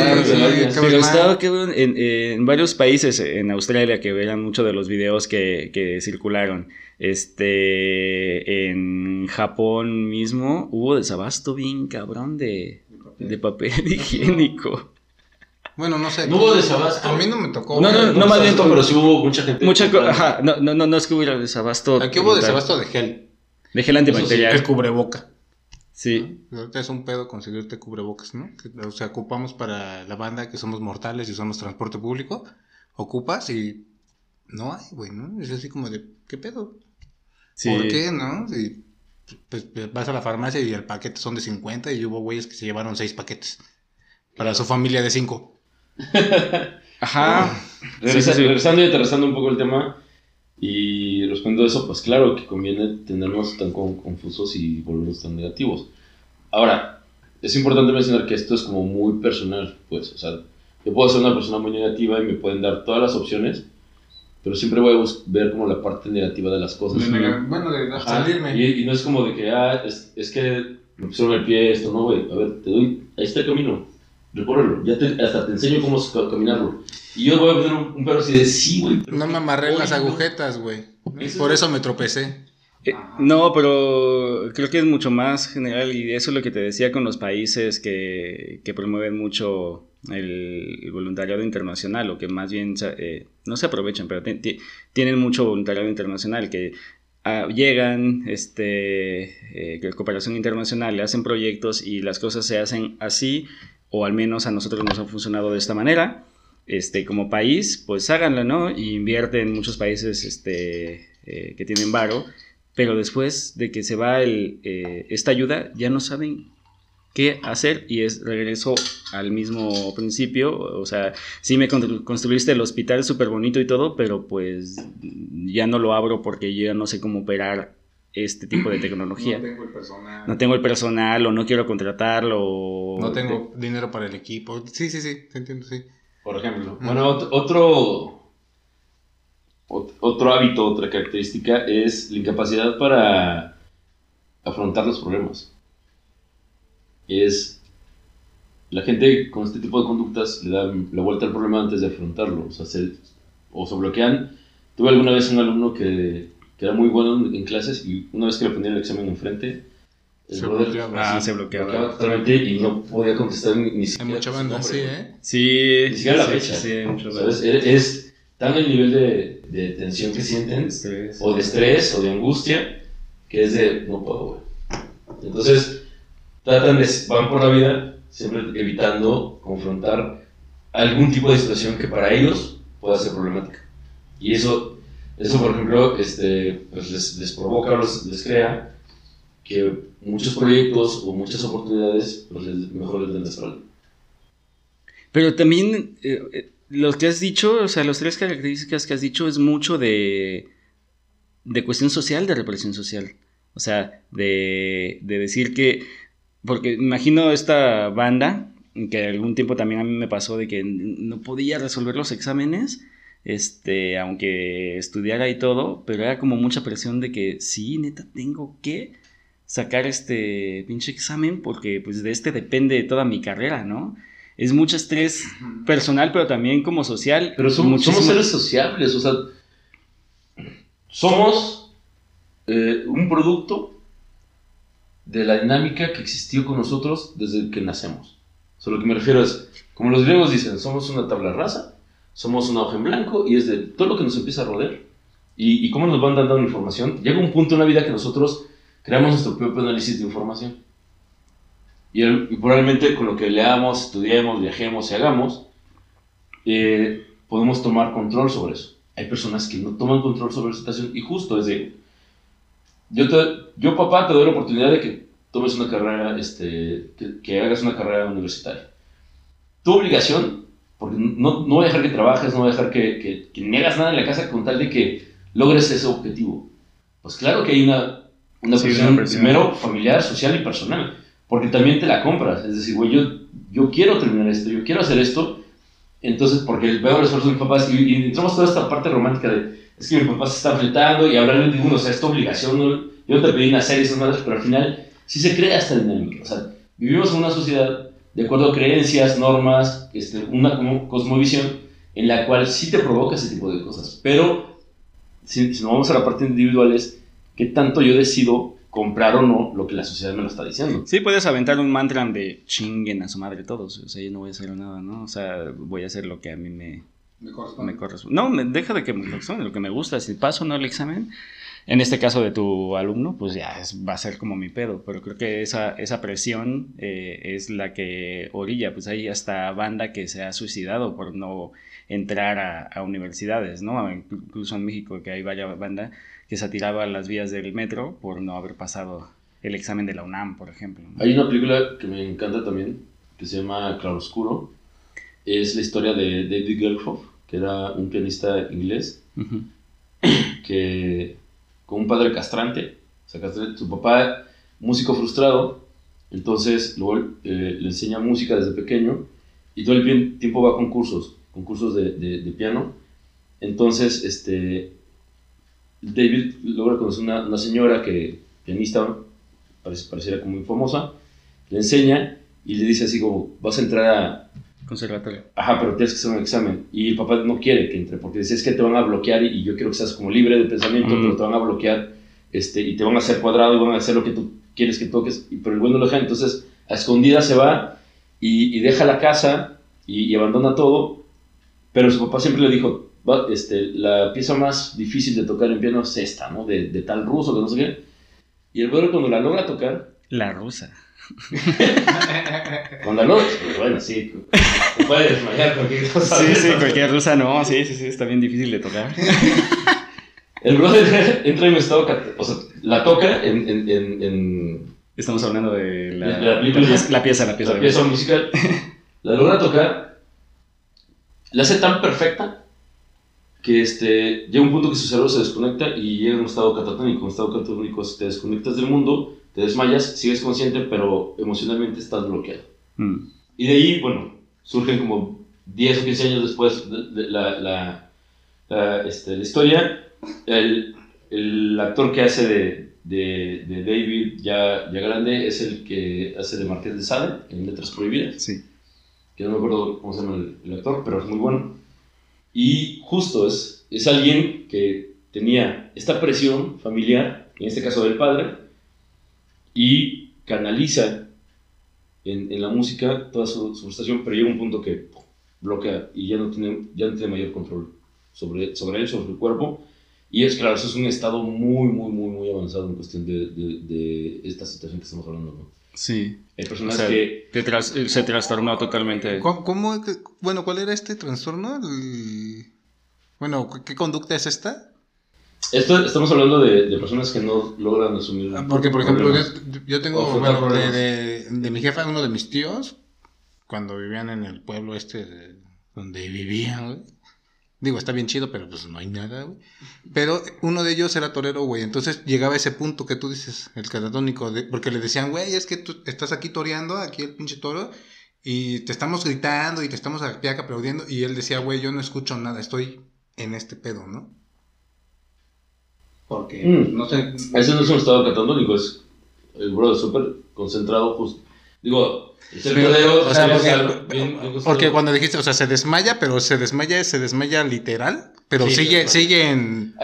S2: Pero estaba que en, en varios países, en Australia, que vean mucho de los videos que, que circularon, este, en Japón mismo, hubo desabasto bien cabrón de de papel <laughs> higiénico.
S3: Bueno, no sé.
S1: No hubo desabasto.
S3: A mí no me tocó.
S2: No, no, no, más bien.
S1: Pero sí hubo mucha gente.
S2: Mucha Ajá, no, no, no, no es que hubiera desabasto.
S3: Aquí hubo desabasto de gel.
S2: De gel antibacterial.
S3: El cubreboca.
S2: Sí.
S3: Ahorita es un pedo conseguirte cubrebocas, ¿no? O sea, ocupamos para la banda que somos mortales y usamos transporte público. Ocupas y no hay, güey, ¿no? Es así como de, ¿qué pedo? Sí. ¿Por qué, no? Y pues, pues, vas a la farmacia y el paquete son de 50 y hubo güeyes que se llevaron 6 paquetes para su familia de 5. <laughs>
S2: Ajá.
S1: Regresando y aterrizando un poco el tema y respondiendo a eso, pues claro que conviene tenernos tan confusos y volvernos tan negativos. Ahora, es importante mencionar que esto es como muy personal, pues, o sea, yo puedo ser una persona muy negativa y me pueden dar todas las opciones, pero siempre voy a ver como la parte negativa de las cosas.
S3: bueno, de salirme.
S1: Y, no es como de que, ah, es, es que me pusieron el pie esto, no, güey, a ver, te doy, ahí está el camino, recórrelo, ya te, hasta te enseño cómo caminarlo. Y yo voy a poner un, un perro así de, sí, güey.
S3: No me amarré las agujetas, güey. Por eso me tropecé.
S2: Eh, no, pero creo que es mucho más general y eso es lo que te decía con los países que, que promueven mucho el, voluntariado internacional o que más bien eh, no se aprovechan, pero tienen mucho voluntariado internacional que ah, llegan, este, eh, cooperación internacional, le hacen proyectos y las cosas se hacen así o al menos a nosotros nos ha funcionado de esta manera. Este, como país, pues háganlo, ¿no? Y invierten en muchos países este, eh, que tienen varo, pero después de que se va eh, esta ayuda, ya no saben qué hacer y es regreso al mismo principio, o sea, sí me construiste el hospital súper bonito y todo, pero pues ya no lo abro porque yo ya no sé cómo operar este tipo de <clears throat> tecnología.
S3: No tengo el personal.
S2: No tengo el personal o no quiero contratarlo.
S3: No tengo dinero para el equipo. Sí, sí, sí, te entiendo, sí.
S1: Por ejemplo. Bueno, otro otro hábito, otra característica es la incapacidad para afrontar los problemas es la gente con este tipo de conductas le da la vuelta al problema antes de afrontarlo, o sea, se, o se bloquean. Tuve alguna vez un alumno que, que, era muy bueno en clases y una vez que le ponían el examen enfrente,
S3: se bloqueaba.
S2: Ah, se bloqueaba.
S1: totalmente y no podía contestar ni, ni
S3: siquiera. Hay mucha banda así, ¿eh?
S2: Sí.
S1: Ni siquiera la fecha.
S2: Sí,
S1: ¿sabes? Es, es, tan el nivel de, de tensión que sienten, o de estrés, o de angustia, que es de, no puedo, güey. Entonces, tratan de, van por la vida siempre evitando confrontar algún tipo de situación que para ellos pueda ser problemática. Y eso, eso por ejemplo, este, pues les, les provoca, les, les crea que muchos proyectos o muchas oportunidades pues mejor les den la espalda.
S2: Pero también eh, eh, lo que has dicho, o sea, las tres características que has dicho es mucho de, de cuestión social, de represión social. O sea, de, de decir que porque imagino esta banda, que algún tiempo también a mí me pasó de que no podía resolver los exámenes, este, aunque estudiara y todo, pero era como mucha presión de que sí, neta, tengo que sacar este pinche examen porque pues de este depende toda mi carrera, ¿no? Es mucho estrés personal, pero también como social.
S1: Pero somos, seres sociables, o sea, somos eh, un producto de la dinámica que existió con nosotros desde que nacemos. O sea, lo que me refiero es, como los griegos dicen, somos una tabla rasa, somos una hoja en blanco y es de todo lo que nos empieza a rodear y, y cómo nos van dando información. Llega un punto en la vida que nosotros creamos nuestro propio análisis de información. Y, probablemente con lo que leamos, estudiemos, viajemos y hagamos, eh, podemos tomar control sobre eso. Hay personas que no toman control sobre la situación y justo es de, yo, yo papá te doy la oportunidad de que tomes una carrera, este, que, hagas una carrera universitaria. Tu obligación, porque no, no voy a dejar que trabajes, no voy a dejar que, que, que negas nada en la casa con tal de que logres ese objetivo. Pues claro que hay una, una, presión, primero familiar, social y personal, porque también te la compras. Es decir, güey, yo, yo quiero terminar esto, yo quiero hacer esto, entonces, porque veo el esfuerzo de mis papás y, y entramos toda esta parte romántica de, es que mi papá se está fletando y hablarle de uno, o sea, es tu obligación, yo no te pedí nacer esas madres, pero al final sí se crea esta dinámica. O sea, vivimos en una sociedad de acuerdo a creencias, normas, este, una cosmovisión en la cual sí te provoca ese tipo de cosas, pero si, si nos vamos a la parte individual es qué tanto yo decido comprar o no lo que la sociedad me lo está diciendo.
S2: Sí, puedes aventar un mantra de chinguen a su madre todos. O sea, yo no voy a hacer nada, ¿no? O sea, voy a hacer lo que a mí me, me corresponde. No, deja de que me corresponde, lo que me gusta. Si paso o no el examen, en este caso de tu alumno, pues ya va a ser como mi pedo. Pero creo que esa, esa presión eh, es la que orilla. Pues hay hasta banda que se ha suicidado por no entrar a, a universidades, ¿no? Incluso en México, que hay varias banda que se tiraba a las vías del metro por no haber pasado el examen de la UNAM, por ejemplo.
S1: Hay una película que me encanta también, que se llama Claroscuro. Es la historia de David Gelhoff, que era un pianista inglés, que con un padre castrante, o sea, su papá músico frustrado, entonces luego eh, le enseña música desde pequeño y todo el tiempo va a concursos, concursos de, de, de piano. Entonces, este, David logra conocer una, una señora que, pianista, parece, pareciera como muy famosa, le enseña y le dice así como, vas a entrar a...
S2: Conservatorio.
S1: Ajá, pero tienes que hacer un examen. Y el papá no quiere que entre, porque dice, es que te van a bloquear y, yo quiero que seas como libre de pensamiento, pero te van a bloquear este, y te van a hacer cuadrado y van a hacer lo que tú quieres que toques, y, pero el güey no lo deja. Entonces, a escondida se va y, deja la casa y, y abandona todo, pero su papá siempre le dijo, este, la pieza más difícil de tocar en piano es esta, ¿no? De, de tal ruso que no sé qué. Y el brother cuando la logra tocar...
S2: La rusa. <laughs>
S1: cuando la logra... Pues, bueno, sí, puede desmayar cualquier cosa.
S2: Sí, sí, cualquier rusa no, sí, sí, sí, está bien difícil de tocar. <laughs>
S1: el brother entra en un estado... O sea, la toca en... en, en,
S2: Estamos hablando de la,
S1: la, la, pieza,
S2: la pieza, la pieza,
S1: la pieza musical. La logra tocar, la hace tan perfecta que este, llega un punto que su cerebro se desconecta y llega a un estado catatónico. Un estado catatónico te desconectas del mundo, te desmayas, sigues consciente, pero emocionalmente estás bloqueado. Mm. Y de ahí, bueno, surgen como 10 o 15 años después de, la, la, este, la, historia. El, el, actor que hace de, de, de, David ya, ya grande es el que hace de Marqués de Sade en Letras Prohibidas.
S2: Sí.
S1: Que no me acuerdo cómo se llama el, el actor, pero es muy bueno. Y justo es, es alguien que tenía esta presión familiar, en este caso del padre, y canaliza en, en la música toda su, frustración, pero llega un punto que bloquea y ya no tiene, ya no tiene mayor control sobre, sobre él, sobre su cuerpo. Y es claro, eso es un estado muy, muy, muy, muy avanzado en cuestión de, de, esta situación que estamos hablando. ¿no?
S2: Sí.
S1: Hay personas que...
S2: se trastornó totalmente.
S3: ¿Cómo, bueno, cuál era este trastorno? Bueno, ¿qué conducta es esta?
S1: Esto, estamos hablando de, personas que no logran asumir.
S3: Ah, porque, por ejemplo, yo, tengo de, de, mi jefa, uno de mis tíos, cuando vivían en el pueblo este donde vivían, Digo, está bien chido, pero pues no hay nada, güey. Pero uno de ellos era torero, güey. Entonces llegaba a ese punto que tú dices, el catatónico, de, porque le decían, güey, es que tú estás aquí toreando, aquí el pinche toro, y te estamos gritando y te estamos aplaudiendo. Y él decía, güey, yo no escucho nada, estoy en este pedo, ¿no?
S1: Porque, mm. no sé. Ese no es un estado catatónico, es el brother súper concentrado, justo. Digo,
S3: o sea, porque, cuando dijiste, o sea, se desmaya, pero se desmaya, se desmaya literal, pero sigue, sigue en...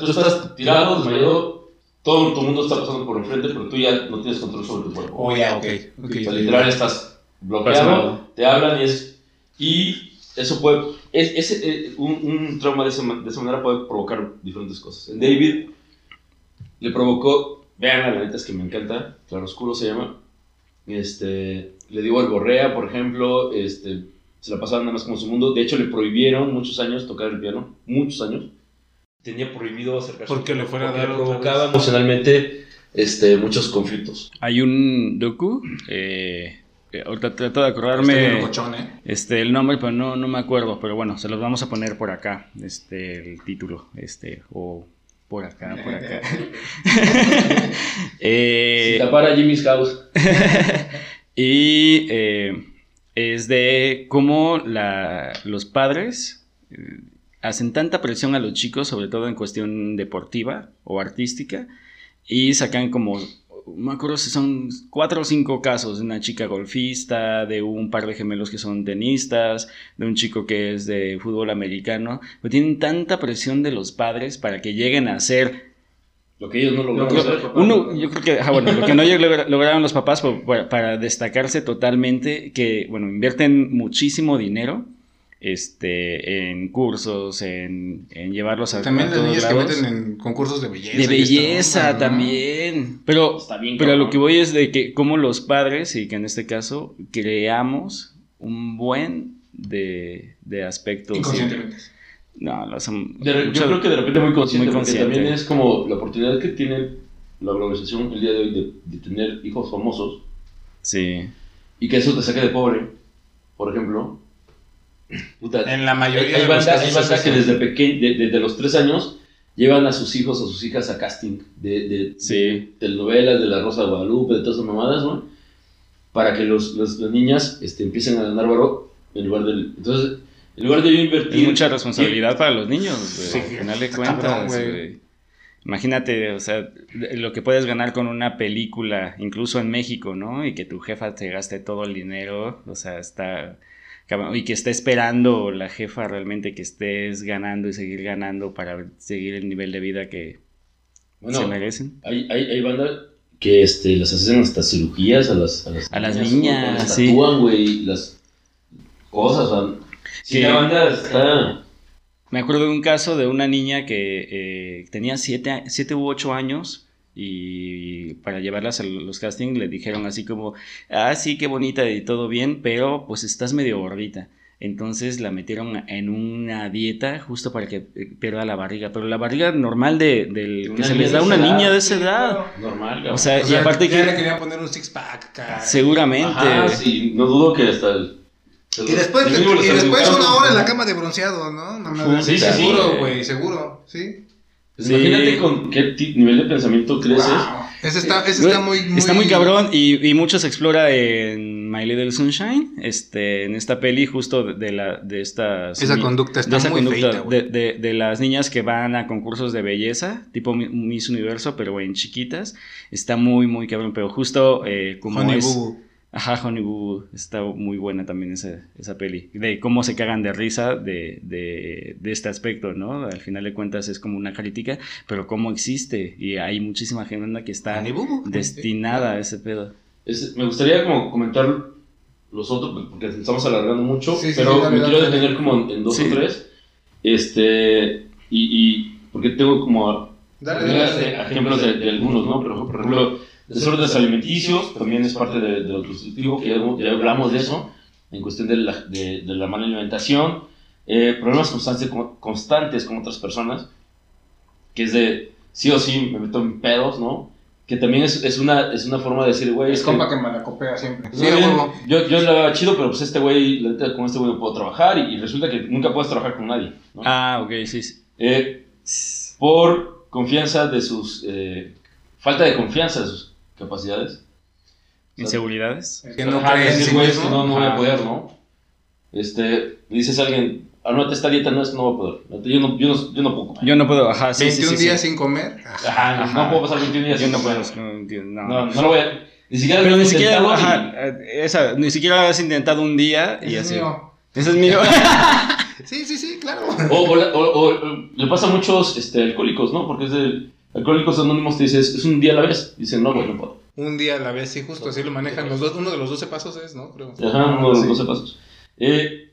S1: tú estás tirado, desmayado, todo tu mundo está pasando por enfrente, pero tú ya no tienes control sobre tu cuerpo.
S3: Oh, ya, ok.
S1: okay. O sea, literal estás bloqueado, te hablan y es... Y eso puede... Es, eh, un, un, trauma de esa, de esa manera puede provocar diferentes cosas. En David le provocó... Vean la neta es que me encanta, Claro Oscuro se llama este, le dio al Borrea, por ejemplo, este, se la pasaba nada más como su mundo. De hecho, le prohibieron muchos años tocar el piano, muchos años. Tenía prohibido acercarse.
S3: Porque le fuera a dar
S1: provocaba emocionalmente este, muchos conflictos.
S2: Hay un docu, eh, ahorita trato de acordarme ¿eh? este, el nombre, pero no, no me acuerdo. Pero bueno, se los vamos a poner por acá, este, el título, este, o por acá, por acá. <laughs>
S1: eh, para Jimmy's House. <laughs>
S2: y eh, es de cómo la, los padres eh, hacen tanta presión a los chicos, sobre todo en cuestión deportiva o artística, y sacan como me acuerdo si son cuatro o cinco casos de una chica golfista, de un par de gemelos que son tenistas, de un chico que es de fútbol americano, pero tienen tanta presión de los padres para que lleguen a ser
S1: lo que ellos no lograron.
S2: Uno, yo creo que, ah, bueno, lo que no lograron los papás para destacarse totalmente, que, bueno, invierten muchísimo dinero este, en cursos, en, en llevarlos a
S3: También las niñas que meten en concursos de belleza.
S2: De belleza también. Pero, pero lo que voy es de que como los padres, y que en este caso creamos un buen de, de aspectos.
S3: Inconscientemente.
S2: No, lo hacen
S1: yo creo que de repente muy consciente, muy consciente. porque también es como la oportunidad que tiene la organización el día de hoy de, de tener hijos famosos.
S2: Sí.
S1: Y que eso te saque de pobre, por ejemplo
S3: en la mayoría
S1: hay, de banda, hay banda que desde, pequeño, desde los tres años llevan a sus hijos o sus hijas a casting de, de, telenovelas, de La Rosa de Guadalupe, de todas esas mamadas, ¿no? Para que los, las niñas este, empiecen a ganar valor en lugar del... Entonces, en lugar de yo invertir...
S2: Es mucha responsabilidad para los niños, sí, al final de cuentas, Imagínate, o sea, lo que puedes ganar con una película, incluso en México, ¿no? Y que tu jefa te gaste todo el dinero, o sea, está y que esté esperando la jefa realmente que estés ganando y seguir ganando para seguir el nivel de vida que se merecen.
S1: Hay, hay, hay bandas que este, las hacen hasta cirugías a las,
S2: a las, niñas, las sí.
S1: güey, las cosas. Sí, la banda está...
S2: Me acuerdo de un caso de una niña que eh, tenía 7 siete, u 8 años y para llevarlas a los castings le dijeron así como, ah, sí, qué bonita y todo bien, pero pues estás medio gordita. Entonces la metieron en una dieta justo para que eh, pierda la barriga. Pero la barriga normal de, del que se les da a una niña de esa edad.
S1: Normal,
S2: O sea, y aparte
S3: que. le querían poner un six pack.
S2: Seguramente.
S1: Ah, sí, no dudo que hasta el.
S3: Y después, y después una hora en la cama de bronceado, ¿no? sí, seguro, güey, seguro, sí.
S1: Pues imagínate con qué nivel de pensamiento creces.
S3: Ese está, ese está muy,
S2: Está muy cabrón y, y, mucho se explora en My Little Sunshine, este, en esta peli justo de, la, de estas...
S3: Esa conducta está muy conducta,
S2: de, de, de, las niñas que van a concursos de belleza, tipo Miss Universo, pero en chiquitas. Está muy, muy cabrón, pero justo eh, como es... Ajá, Honey Boo está muy buena también esa, esa peli. De cómo se cagan de risa de, de, de, este aspecto, ¿no? Al final de cuentas es como una crítica, pero cómo existe. Y hay muchísima gente que está destinada a ese pedo.
S1: me gustaría como comentar los otros, porque estamos alargando mucho, pero me quiero detener como en, dos o tres. Este, y, y porque tengo como ejemplos de, algunos, ¿no? Pero, por ejemplo Desórdenes alimenticios también es parte de, de lo constructivo, que ya, hablamos de eso, en cuestión de la, de, la mala alimentación. Eh, problemas constantes, constantes con otras personas, que es de sí o sí me meto en pedos, ¿no? Que también es, es, una, es una forma de decir, güey.
S3: Es, compa que, me la copea siempre. Sí,
S1: yo, yo la chido, pero pues este güey, con este güey no puedo trabajar y, resulta que nunca puedes trabajar con nadie. ¿no?
S2: Ah, ok, sí.
S1: Eh, por confianza de sus. Eh, falta de confianza de sus capacidades.
S2: Inseguridades.
S1: Que no crees en sí mismo. No, no voy a poder, ¿no? Este, dices a alguien, anótate esta dieta, no, esto no voy a poder. Yo no, yo no, yo no puedo comer.
S2: Yo no puedo, ajá, sí,
S3: 21
S2: sí, sí,
S3: días
S2: sí.
S3: sin comer.
S1: Ajá,
S2: Ajá.
S1: no puedo pasar 21 días
S2: Yo
S1: sin
S2: no
S1: comer.
S2: puedo, no, entiendo, no.
S1: No, no lo voy a... Ni siquiera
S2: Pero
S1: lo
S2: ni siquiera, ajá, eh, esa, ni siquiera has intentado un día y
S3: Ese es
S2: así.
S3: mío.
S2: Ese es mío. <laughs>
S3: Sí, sí, sí, claro.
S1: O, o- o- o le pasa a muchos este, alcohólicos, ¿no? Porque es de... Alcohólicos Anónimos te dices, es un día a la vez. Dicen, no, güey, no puedo.
S3: Un día a la vez, sí, justo así lo manejan. Los dos, uno de los 12 pasos es, ¿no? Creo.
S1: Ajá, uno de los
S3: Sí.
S1: 12 pasos. Eh,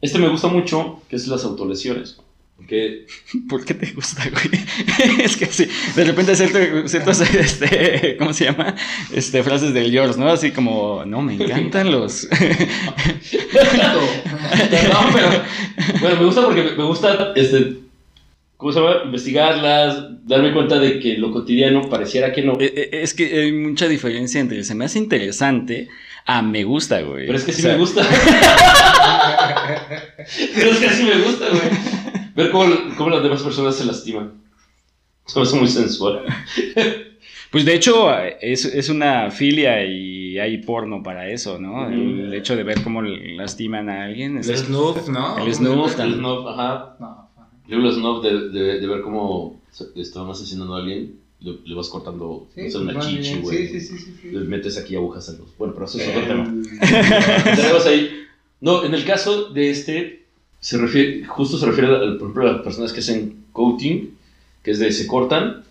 S1: este me gusta mucho, que es las autolesiones. Porque <laughs>
S2: ¿Por qué te gusta, güey? <laughs> es que sí, de repente cierto, ciertos, <laughs> este, ¿cómo se llama? Este, frases del George, ¿no? Así como, no, me encantan los...
S1: No, pero bueno, me gusta porque me me gusta este ¿cómo se llama? investigarlas, darme cuenta de que lo cotidiano pareciera que no.
S2: Eh, eh, es que hay mucha diferencia entre se me hace interesante a me gusta, güey.
S1: Pero es que sí
S2: O sea,
S1: me gusta. <laughs> pero es que sí me gusta, güey. Ver cómo, cómo las demás personas se lastiman. Eso es muy sensual.
S2: Pues de hecho es, es una filia y hay porno para eso, ¿no? El,
S1: Ujú.
S2: hecho de ver cómo lastiman a alguien. es-
S3: El snuff, ¿no?
S2: El snuff.
S1: El snuff, ajá.
S3: No.
S1: Yo snuff de, de, de ver cómo estaban asesinando a alguien, le, le vas cortando no sé, una chichi, güey.
S3: Sí, sí, sí, sí.
S1: Le metes aquí agujas a los. Bueno, pero eso es otro tema. <laughs> Tenemos ahí. No, en el caso de este, se refiere, justo se refiere, al- por ejemplo, a las personas que hacen coating, que es de se cortan.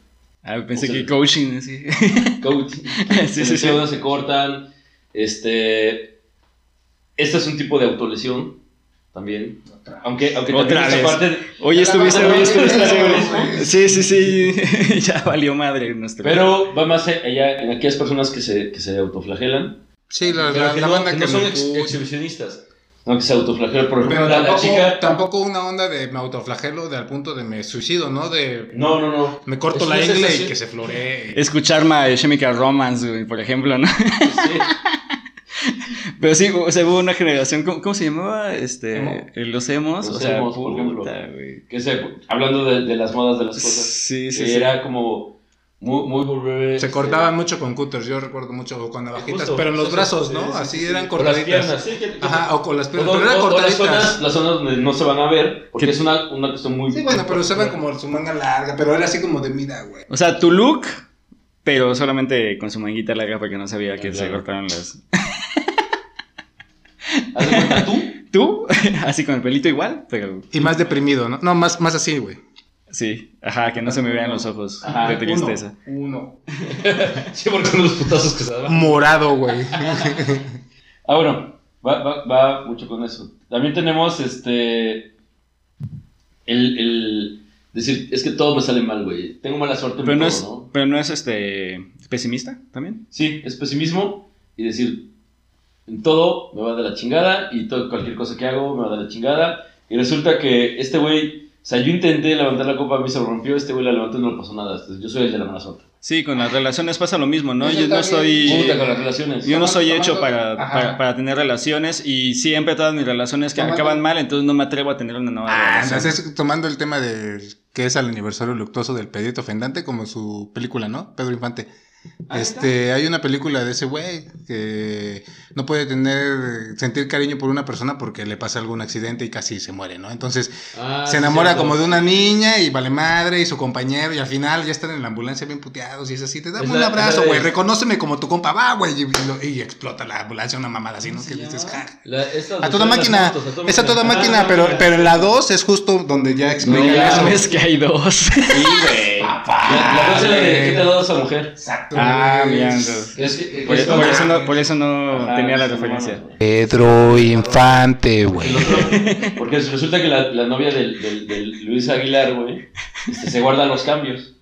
S2: Ah, pensé
S1: O sea-
S2: que coaching, <laughs> sí.
S1: Coating. <laughs>
S2: sí, sí, sí.
S1: se cortan. Este. Este es un tipo de autolesión también. Aunque, aunque
S2: Otra vez.
S1: parte.
S2: Oye, estuviste, oye, estuviste, <laughs> Sí, sí, sí. <laughs> ya valió madre nuestro.
S1: Pero va más allá en aquellas personas que se, que se autoflagelan.
S3: Sí, la, la,
S1: que
S3: la
S1: no,
S3: banda
S1: que
S3: que
S1: no son ex- exhibicionistas. No, que se autoflagelan. Por ejemplo,
S3: Pero
S1: la, la
S3: tampoco,
S1: chica.
S3: tampoco una onda de me autoflagelo de al punto de me suicido, ¿no? De
S1: No, no, no.
S3: me corto
S1: Es
S3: la ingle y que se floree.
S2: Escuchar My Chemical Romance, por ejemplo, ¿no?
S1: Sí. <laughs> <laughs>
S2: Pero sí, o sea, hubo una generación, ¿cómo, cómo se llamaba? Este,
S3: ¿Emo?
S2: los emos,
S1: Los
S2: o sea,
S1: emos, por ejemplo. Que se, hablando de, de las modas de las cosas.
S2: Sí, sí,
S1: que
S2: sí.
S1: era como muy, muy volver.
S3: Se cortaban mucho con cutters, yo recuerdo mucho con navajitas,
S1: Justo,
S3: pero en los brazos,
S1: sí,
S3: ¿no?
S1: sí,
S3: Así
S1: sí,
S3: eran
S1: sí. Con las
S3: cortaditas.
S1: piernas, sí, que- que-
S3: Ajá, o con las piernas,
S1: o-
S3: pero eran
S1: o- o las
S3: cortaditas.
S1: zonas, las zonas donde no se van a ver, porque
S2: ¿Qué?
S1: es una, una cuestión muy.
S3: Sí, bueno, pero usaban como su manga larga, pero era así como de mira, güey.
S2: O sea, tu look, pero solamente con su manguita larga porque no sabía que se cortaron las...
S1: Haz de cuenta tú. <laughs>
S2: ¿Tú? <laughs> Así con el pelito igual, pero
S3: Y más deprimido, ¿no? No, más, más así, güey.
S2: sí. Ajá, que no se me vean los ojos
S1: Ajá,
S2: de tristeza.
S3: Uno. <laughs>
S1: Sí, porque son los putazos que se daban.
S3: Morado, güey.
S1: Ah, bueno, va, va, va mucho con eso. También tenemos este. El, el decir, es que todo me sale mal, güey. Tengo mala suerte en
S2: Pero no
S1: todo,
S2: es,
S1: ¿no?
S2: pero no es este pesimista también.
S1: Sí, es pesimismo y decir, en todo me va de la chingada y todo, cualquier cosa que hago me va de la chingada. Y resulta que este güey, o sea, yo intenté levantar la copa, a mí se rompió, este güey la levantó y no le pasó nada. Entonces, yo soy el de la mala suerte.
S2: Sí, con las relaciones pasa lo mismo, ¿no?
S3: Eso
S2: Yo no soy...
S1: Puta con las relaciones.
S2: Yo no soy hecho para, para, para tener relaciones y siempre todas mis relaciones que
S3: Tomando-
S2: acaban mal, entonces no me atrevo a tener una nueva
S3: Ah,
S2: relación.
S3: entonces tomando el tema del que es al aniversario luctuoso del Pedrito Fendante, como su película, ¿no? Pedro Infante. Este, hay una película de ese güey que no puede tener, sentir cariño por una persona porque le pasa algún accidente y casi se muere, ¿no? Entonces
S1: Ah,
S3: se enamora
S1: cierto.
S3: como de una niña y vale madre y su compañero y al final ya están en la ambulancia bien puteados y es así, te dame
S1: Es
S3: un
S1: la-
S3: abrazo, güey, reconóceme como tu compa, va, güey, y, y lo- y explota la ambulancia, una mamada así, ¿no? Que dices, ja.
S1: La-
S3: A toda máquina,
S1: fotos, a toda
S3: es a toda
S1: Ah,
S3: máquina, pero, pero en la 2 es justo donde ya explica
S1: No,
S3: eso.
S2: Sabes que hay dos.
S1: Sí, güey. La, la cosa de ¿qué te ha dado esa mujer?
S3: Exacto.
S2: Ah, entonces.
S1: Es que-
S2: Por,
S1: es
S2: por eso no, por eso no
S1: Ajá,
S2: tenía la referencia.
S3: Pedro Infante, güey.
S1: Porque resulta que la, la novia del, del, del Luis Aguilar, güey, este, se guarda los cambios.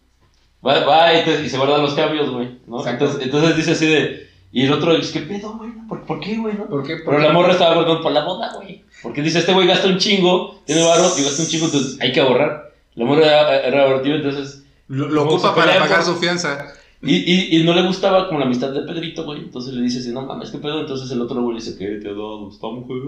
S1: Va, va y, te- y se guarda los cambios, güey. ¿no? Entonces, entonces dice así de. Y el otro dice, ¿qué pedo, güey? ¿Por, ¿Por qué, güey? no?
S3: ¿Por qué?
S1: Pero la morra estaba guardando por la boda, güey. Porque dice, este güey gasta un chingo, tiene barro y gasta un chingo, entonces hay que ahorrar. La morra era, era ahorrativa, entonces.
S3: Lo, ocupa para pagar
S1: por-
S3: su fianza.
S1: Y, y, y no le gustaba como la amistad de Pedrito, güey. Entonces le dice así, no mames, ¿qué pedo? Entonces el otro güey le dice, ¿qué te ha dado esta mujer?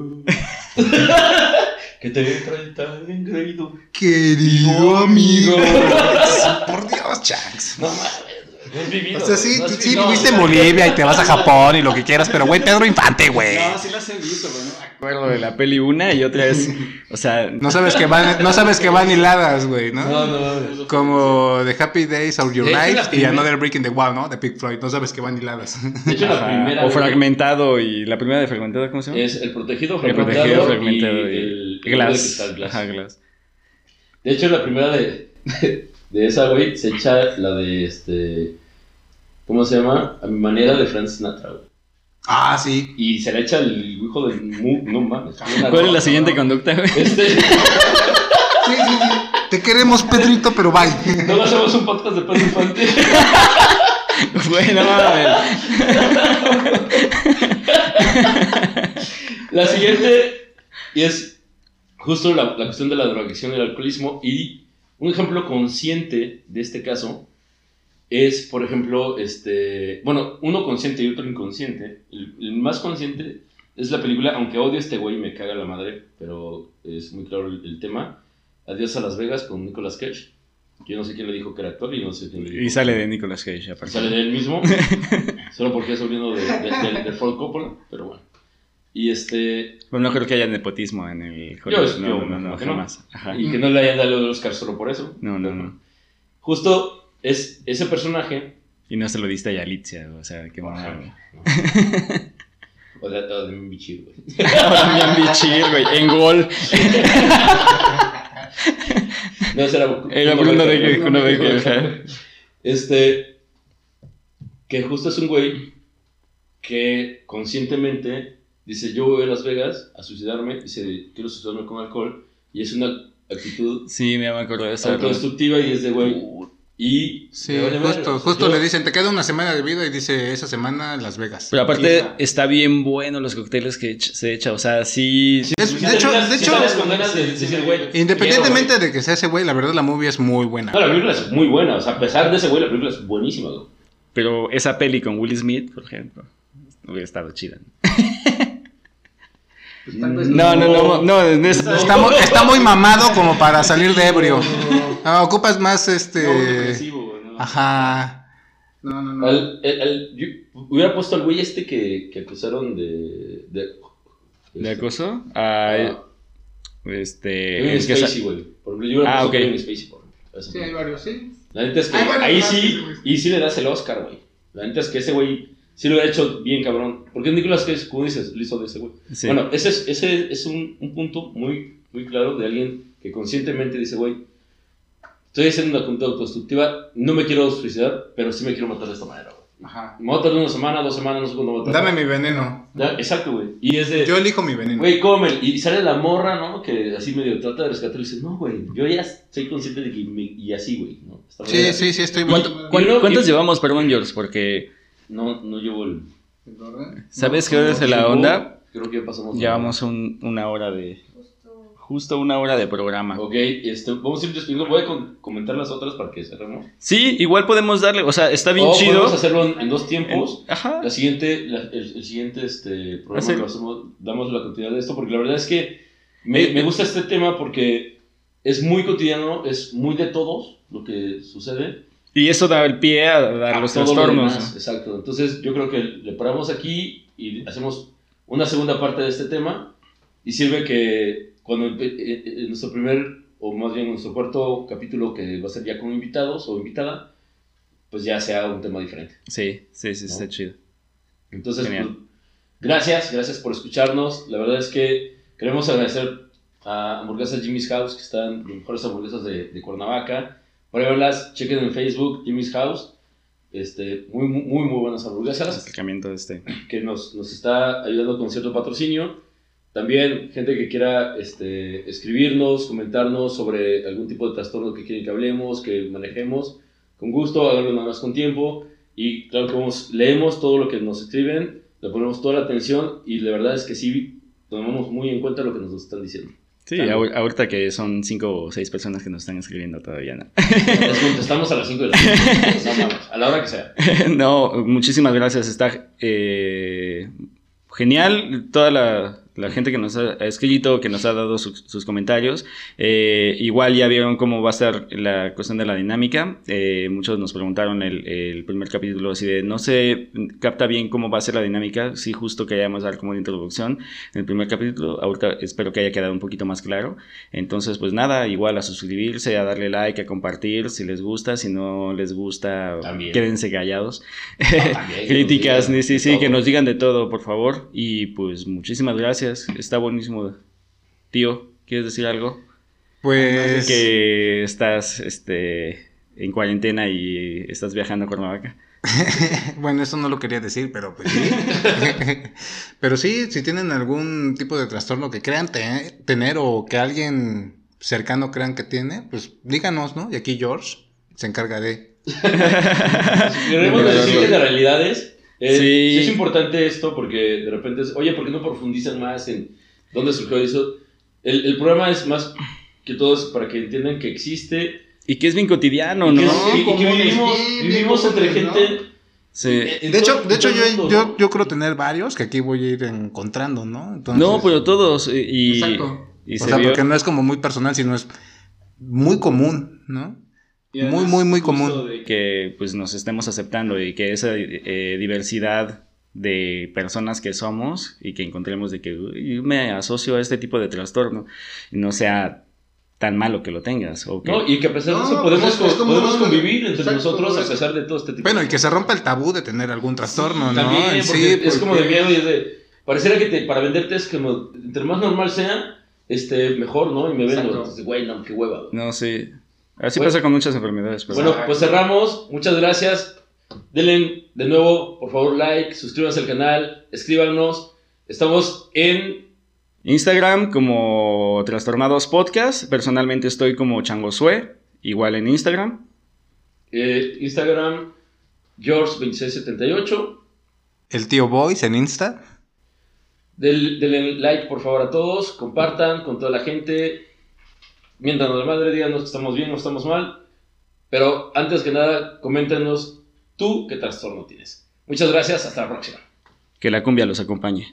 S1: <laughs> que te trae tan engreído.
S3: Querido
S1: amigo. <laughs>
S3: Por Dios, Chanks.
S1: No mames. Es vivido.
S3: O sea, sí,
S1: no
S3: sí
S1: no,
S3: viviste en Bolivia y te vas a Japón y lo que quieras, pero güey, Pedro Infante, güey.
S2: No, sí las he visto, no me acuerdo de la peli una y otra es, o sea,
S3: No sabes que van, no sabes que van hiladas, güey, ¿no?
S1: No, no, no.
S3: Como The Happy Days of Your Life y Another Break in the Wall, ¿no? De Pink Floyd. No sabes que van hiladas.
S1: De hecho, la primera.
S2: o fragmentado y la primera de fragmentado, ¿cómo se llama?
S1: Es el protegido,
S2: el
S1: fragmentado,
S2: protegido fragmentado
S1: y
S2: y,
S1: el, el
S2: glass.
S1: glass. De hecho, la primera de, <laughs> de esa, güey, se echa la de este. ¿Cómo se llama? A mi manera de Frank Sinatra, güey.
S3: Ah, sí.
S1: Y se la echa el hijo del. Mu, no mames.
S2: ¿Cuál es la siguiente conducta, güey? <laughs>
S1: Este.
S3: Sí, sí, sí. Te queremos, Pedrito, pero bye.
S1: No hacemos un podcast de Pedro Infante. <laughs>
S2: Bueno. <laughs>
S1: La siguiente, y es justo la, la cuestión de la drogadicción y el alcoholismo, y un ejemplo consciente de este caso es, por ejemplo, este, bueno, uno consciente y otro inconsciente. El, el más consciente es la película, aunque odio a este güey, me caga la madre, pero es muy claro el, el tema. Adiós a Las Vegas con Nicolas Cage. Yo no sé quién le dijo que era actor y no sé quién le dijo.
S2: Y sale de Nicolas Cage, aparte.
S1: Sale de él mismo, <laughs> solo porque es sobrino de, de, de, de Ford Coppola, pero bueno. Y este,
S2: Bueno, no creo que haya nepotismo en el
S1: Yo-
S2: Hollywood.
S1: yo
S2: No, no, no, no,
S1: no.
S2: jamás. Ajá.
S1: y que no le hayan dado el Oscar solo por eso.
S2: No, no, no.
S1: Justo es ese personaje,
S2: Y no se lo diste a Yalitza, o sea, qué mamada, güey. <laughs>
S1: o de, o de Bichir, güey.
S2: Ahora bien bichir, güey, en gol. <laughs>
S1: No, ese era
S2: Era Bruno de Bruno Becker, ajá.
S1: Este, que justo es un güey que conscientemente dice, yo voy a Las Vegas a suicidarme, dice, quiero suicidarme con alcohol, y es una actitud
S2: Sí, me acuerdo de esa.
S1: autodestructiva y es de güey. Y
S3: Sí, justo, justo
S1: yo-
S3: le dicen, te queda una semana de vida y dice, esa semana Las Vegas.
S2: Pero aparte
S1: Esa.
S2: está bien bueno los cócteles que se echa, o sea, sí...
S1: Sí,
S3: Es-
S1: sí
S3: de hecho- de
S1: sí
S3: hecho-. Independientemente de que sea ese güey, la verdad la movie es muy buena.
S1: No, la película es muy buena. O sea, a pesar de ese güey, la película es buenísima, güey.
S2: Pero esa peli con Will Smith, por ejemplo, hubiera estado chida. <laughs>
S4: Pues tal vez
S2: No, no, no, no, no, es-
S3: Está, mu- está muy mamado como para salir de ebrio. Ah, ocupas más este... Ajá.
S4: No, no, no.
S1: Al- el- el- yo hubiera puesto al güey este que, que acusaron de. ¿De,
S2: ¿De
S1: este,
S2: acoso? Ah,
S1: ah,
S2: este...
S1: Kevin Spacey, güey. Por ejemplo, yo hubiera
S2: Ah,
S1: puesto
S2: ok.
S1: Spacey, por ejemplo.
S4: Sí, hay varios, sí.
S1: La neta es que ahí sí, y sí le das el Oscar, güey. La neta es que ese güey sí lo hubiera hecho bien cabrón. Porque Nicolas Cage, como dices, lo hizo de ese güey.
S2: Sí.
S1: Bueno, ese es, ese es un, un punto muy, muy claro de alguien que conscientemente dice, güey, estoy haciendo una conducta autodestructiva, no me quiero suicidar, pero sí me quiero matar de esta manera, güey.
S3: Ajá.
S1: Me voy a tardar una semana, dos semanas, no sé cuándo voy a tardar.
S3: Dame mi veneno.
S1: Ya, Exacto, güey. Y es de,
S3: Yo elijo mi veneno.
S1: güey, come. Y sale la morra, ¿no? Que así medio trata de rescatarlo y dice, no, güey, yo ya soy consciente de que me... Y así, güey, ¿no? Esta
S3: Sí,
S1: manera.
S3: sí, sí, estoy
S2: ¿Cuánto- ¿Cuántos
S1: y-
S2: llevamos, perdón, George? Porque,
S1: No, no llevo el...
S2: ¿sabes qué hora es la onda?
S1: Creo que ya pasamos.
S2: Llevamos un- una hora de... Justo una hora de programa.
S1: Ok, este, vamos a ir despidiendo. Voy a con- comentar las otras para que cerremos.
S2: Sí, igual podemos darle, o sea, está bien
S1: o
S2: chido.
S1: podemos hacerlo en, en dos tiempos.
S2: Ajá.
S1: La siguiente, la- el, el siguiente este, programa
S2: Hacer-
S1: lo hacemos, damos la continuidad de esto, porque la verdad es que me, me gusta este tema porque es muy cotidiano, es muy de todos lo que sucede.
S2: Y eso da el pie a dar
S1: a
S2: los
S1: lo
S2: trastornos.
S1: demás, Exacto. Entonces yo creo que le paramos aquí y hacemos una segunda parte de este tema y sirve que cuando eh, eh, nuestro primer, o más bien nuestro cuarto capítulo que va a ser ya con invitados o invitada, pues ya sea un tema diferente.
S2: Sí, sí, sí,
S1: ¿No?
S2: está chido.
S1: Entonces, pues, gracias, gracias por escucharnos. La verdad es que queremos agradecer a Hamburguesas Jimmy's House, que están las mejores hamburguesas de, de Cuernavaca. Pruébenlas, chequen en Facebook Jimmy's House. Este, muy, muy, muy, buenas hamburguesas
S2: Acercamiento de este.
S1: que nos, nos está ayudando con cierto patrocinio. También gente que quiera este, escribirnos, comentarnos sobre algún tipo de trastorno que quieren que hablemos, que manejemos, con gusto, háganlo nada más con tiempo. Y claro que vamos, leemos todo lo que nos escriben, le ponemos toda la atención y la verdad es que sí tomamos muy en cuenta lo que nos están diciendo.
S2: Sí,
S1: Claro.
S2: ahorita que son cinco o seis personas que nos están escribiendo todavía, ¿no?
S1: Les contestamos a las 5 de la tarde, a la hora que sea. <laughs>
S2: no, muchísimas gracias. Está eh, genial toda la, la gente que nos ha escrito, que nos ha dado sus comentarios. Eh, igual ya vieron cómo va a ser la cuestión de la dinámica. Eh, muchos nos preguntaron el, el, primer capítulo así de no se capta bien cómo va a ser la dinámica. Sí, justo queríamos dar como de introducción en el primer capítulo. Ahorita espero que haya quedado un poquito más claro. Entonces, pues nada, igual a suscribirse, a darle like, a compartir si les gusta. Si no les gusta, quédense callados. <laughs> Críticas, sí, sí, que nos digan de todo, por favor. Y pues muchísimas gracias. Está buenísimo. Tío, ¿quieres decir algo?
S3: Pues.
S2: Que estás este, en cuarentena y estás viajando a Cuernavaca. <laughs>
S3: bueno, eso no lo quería decir, pero pues sí. <laughs> pero sí, si tienen algún tipo de trastorno que crean tener o que alguien cercano crean que tiene, pues díganos, ¿no? Y aquí George se encarga de. <laughs>
S1: si queremos decir que la realidad es eh, sí. es importante esto porque de repente es, oye, ¿por qué no profundizan más en dónde surgió eso? El, el problema es más que todos para que entiendan que existe.
S2: Y que es bien cotidiano, ¿no?
S1: y, que vivimos, vivimos entre gente.
S3: Sí. de hecho, de hecho yo, yo, yo, creo tener varios que aquí voy a ir encontrando, ¿no?
S2: Entonces, no, pero todos. Y,
S3: Exacto. Y o sea, porque no es como muy personal, sino es muy común, ¿no? Muy, muy, muy común.
S2: De que pues nos estemos aceptando y que esa eh, diversidad de personas que somos y que encontremos de que yo me asocio a este tipo de trastorno y no sea tan malo que lo tengas. O
S1: No, y que a pesar de eso podemos, pues podemos convivir entre nosotros a pesar de todo este tipo
S3: Bueno, y que se rompa el tabú de tener algún trastorno, ¿no?
S1: También, sí, es como de miedo y es de... Pareciera que te, para venderte es como, entre más normal sea, este, mejor, ¿no? Y me vendo, güey, no, qué hueva.
S2: No, sí. Así pasa con muchas enfermedades.
S1: Bueno, pues cerramos. Muchas gracias. Denle de nuevo, por favor, like, suscríbanse al canal, escríbanos. Estamos en
S2: Instagram como Trastornados Podcast. Personalmente estoy como Changosue, igual en Instagram.
S1: Eh, Instagram, George2678.
S3: El tío Boys en Insta.
S1: denle like, por favor, a todos. Compartan con toda la gente mientras la madre, díganos que estamos bien o estamos mal. Pero antes que nada, coméntenos tú qué trastorno tienes. Muchas gracias, hasta la próxima.
S2: Que la cumbia los acompañe.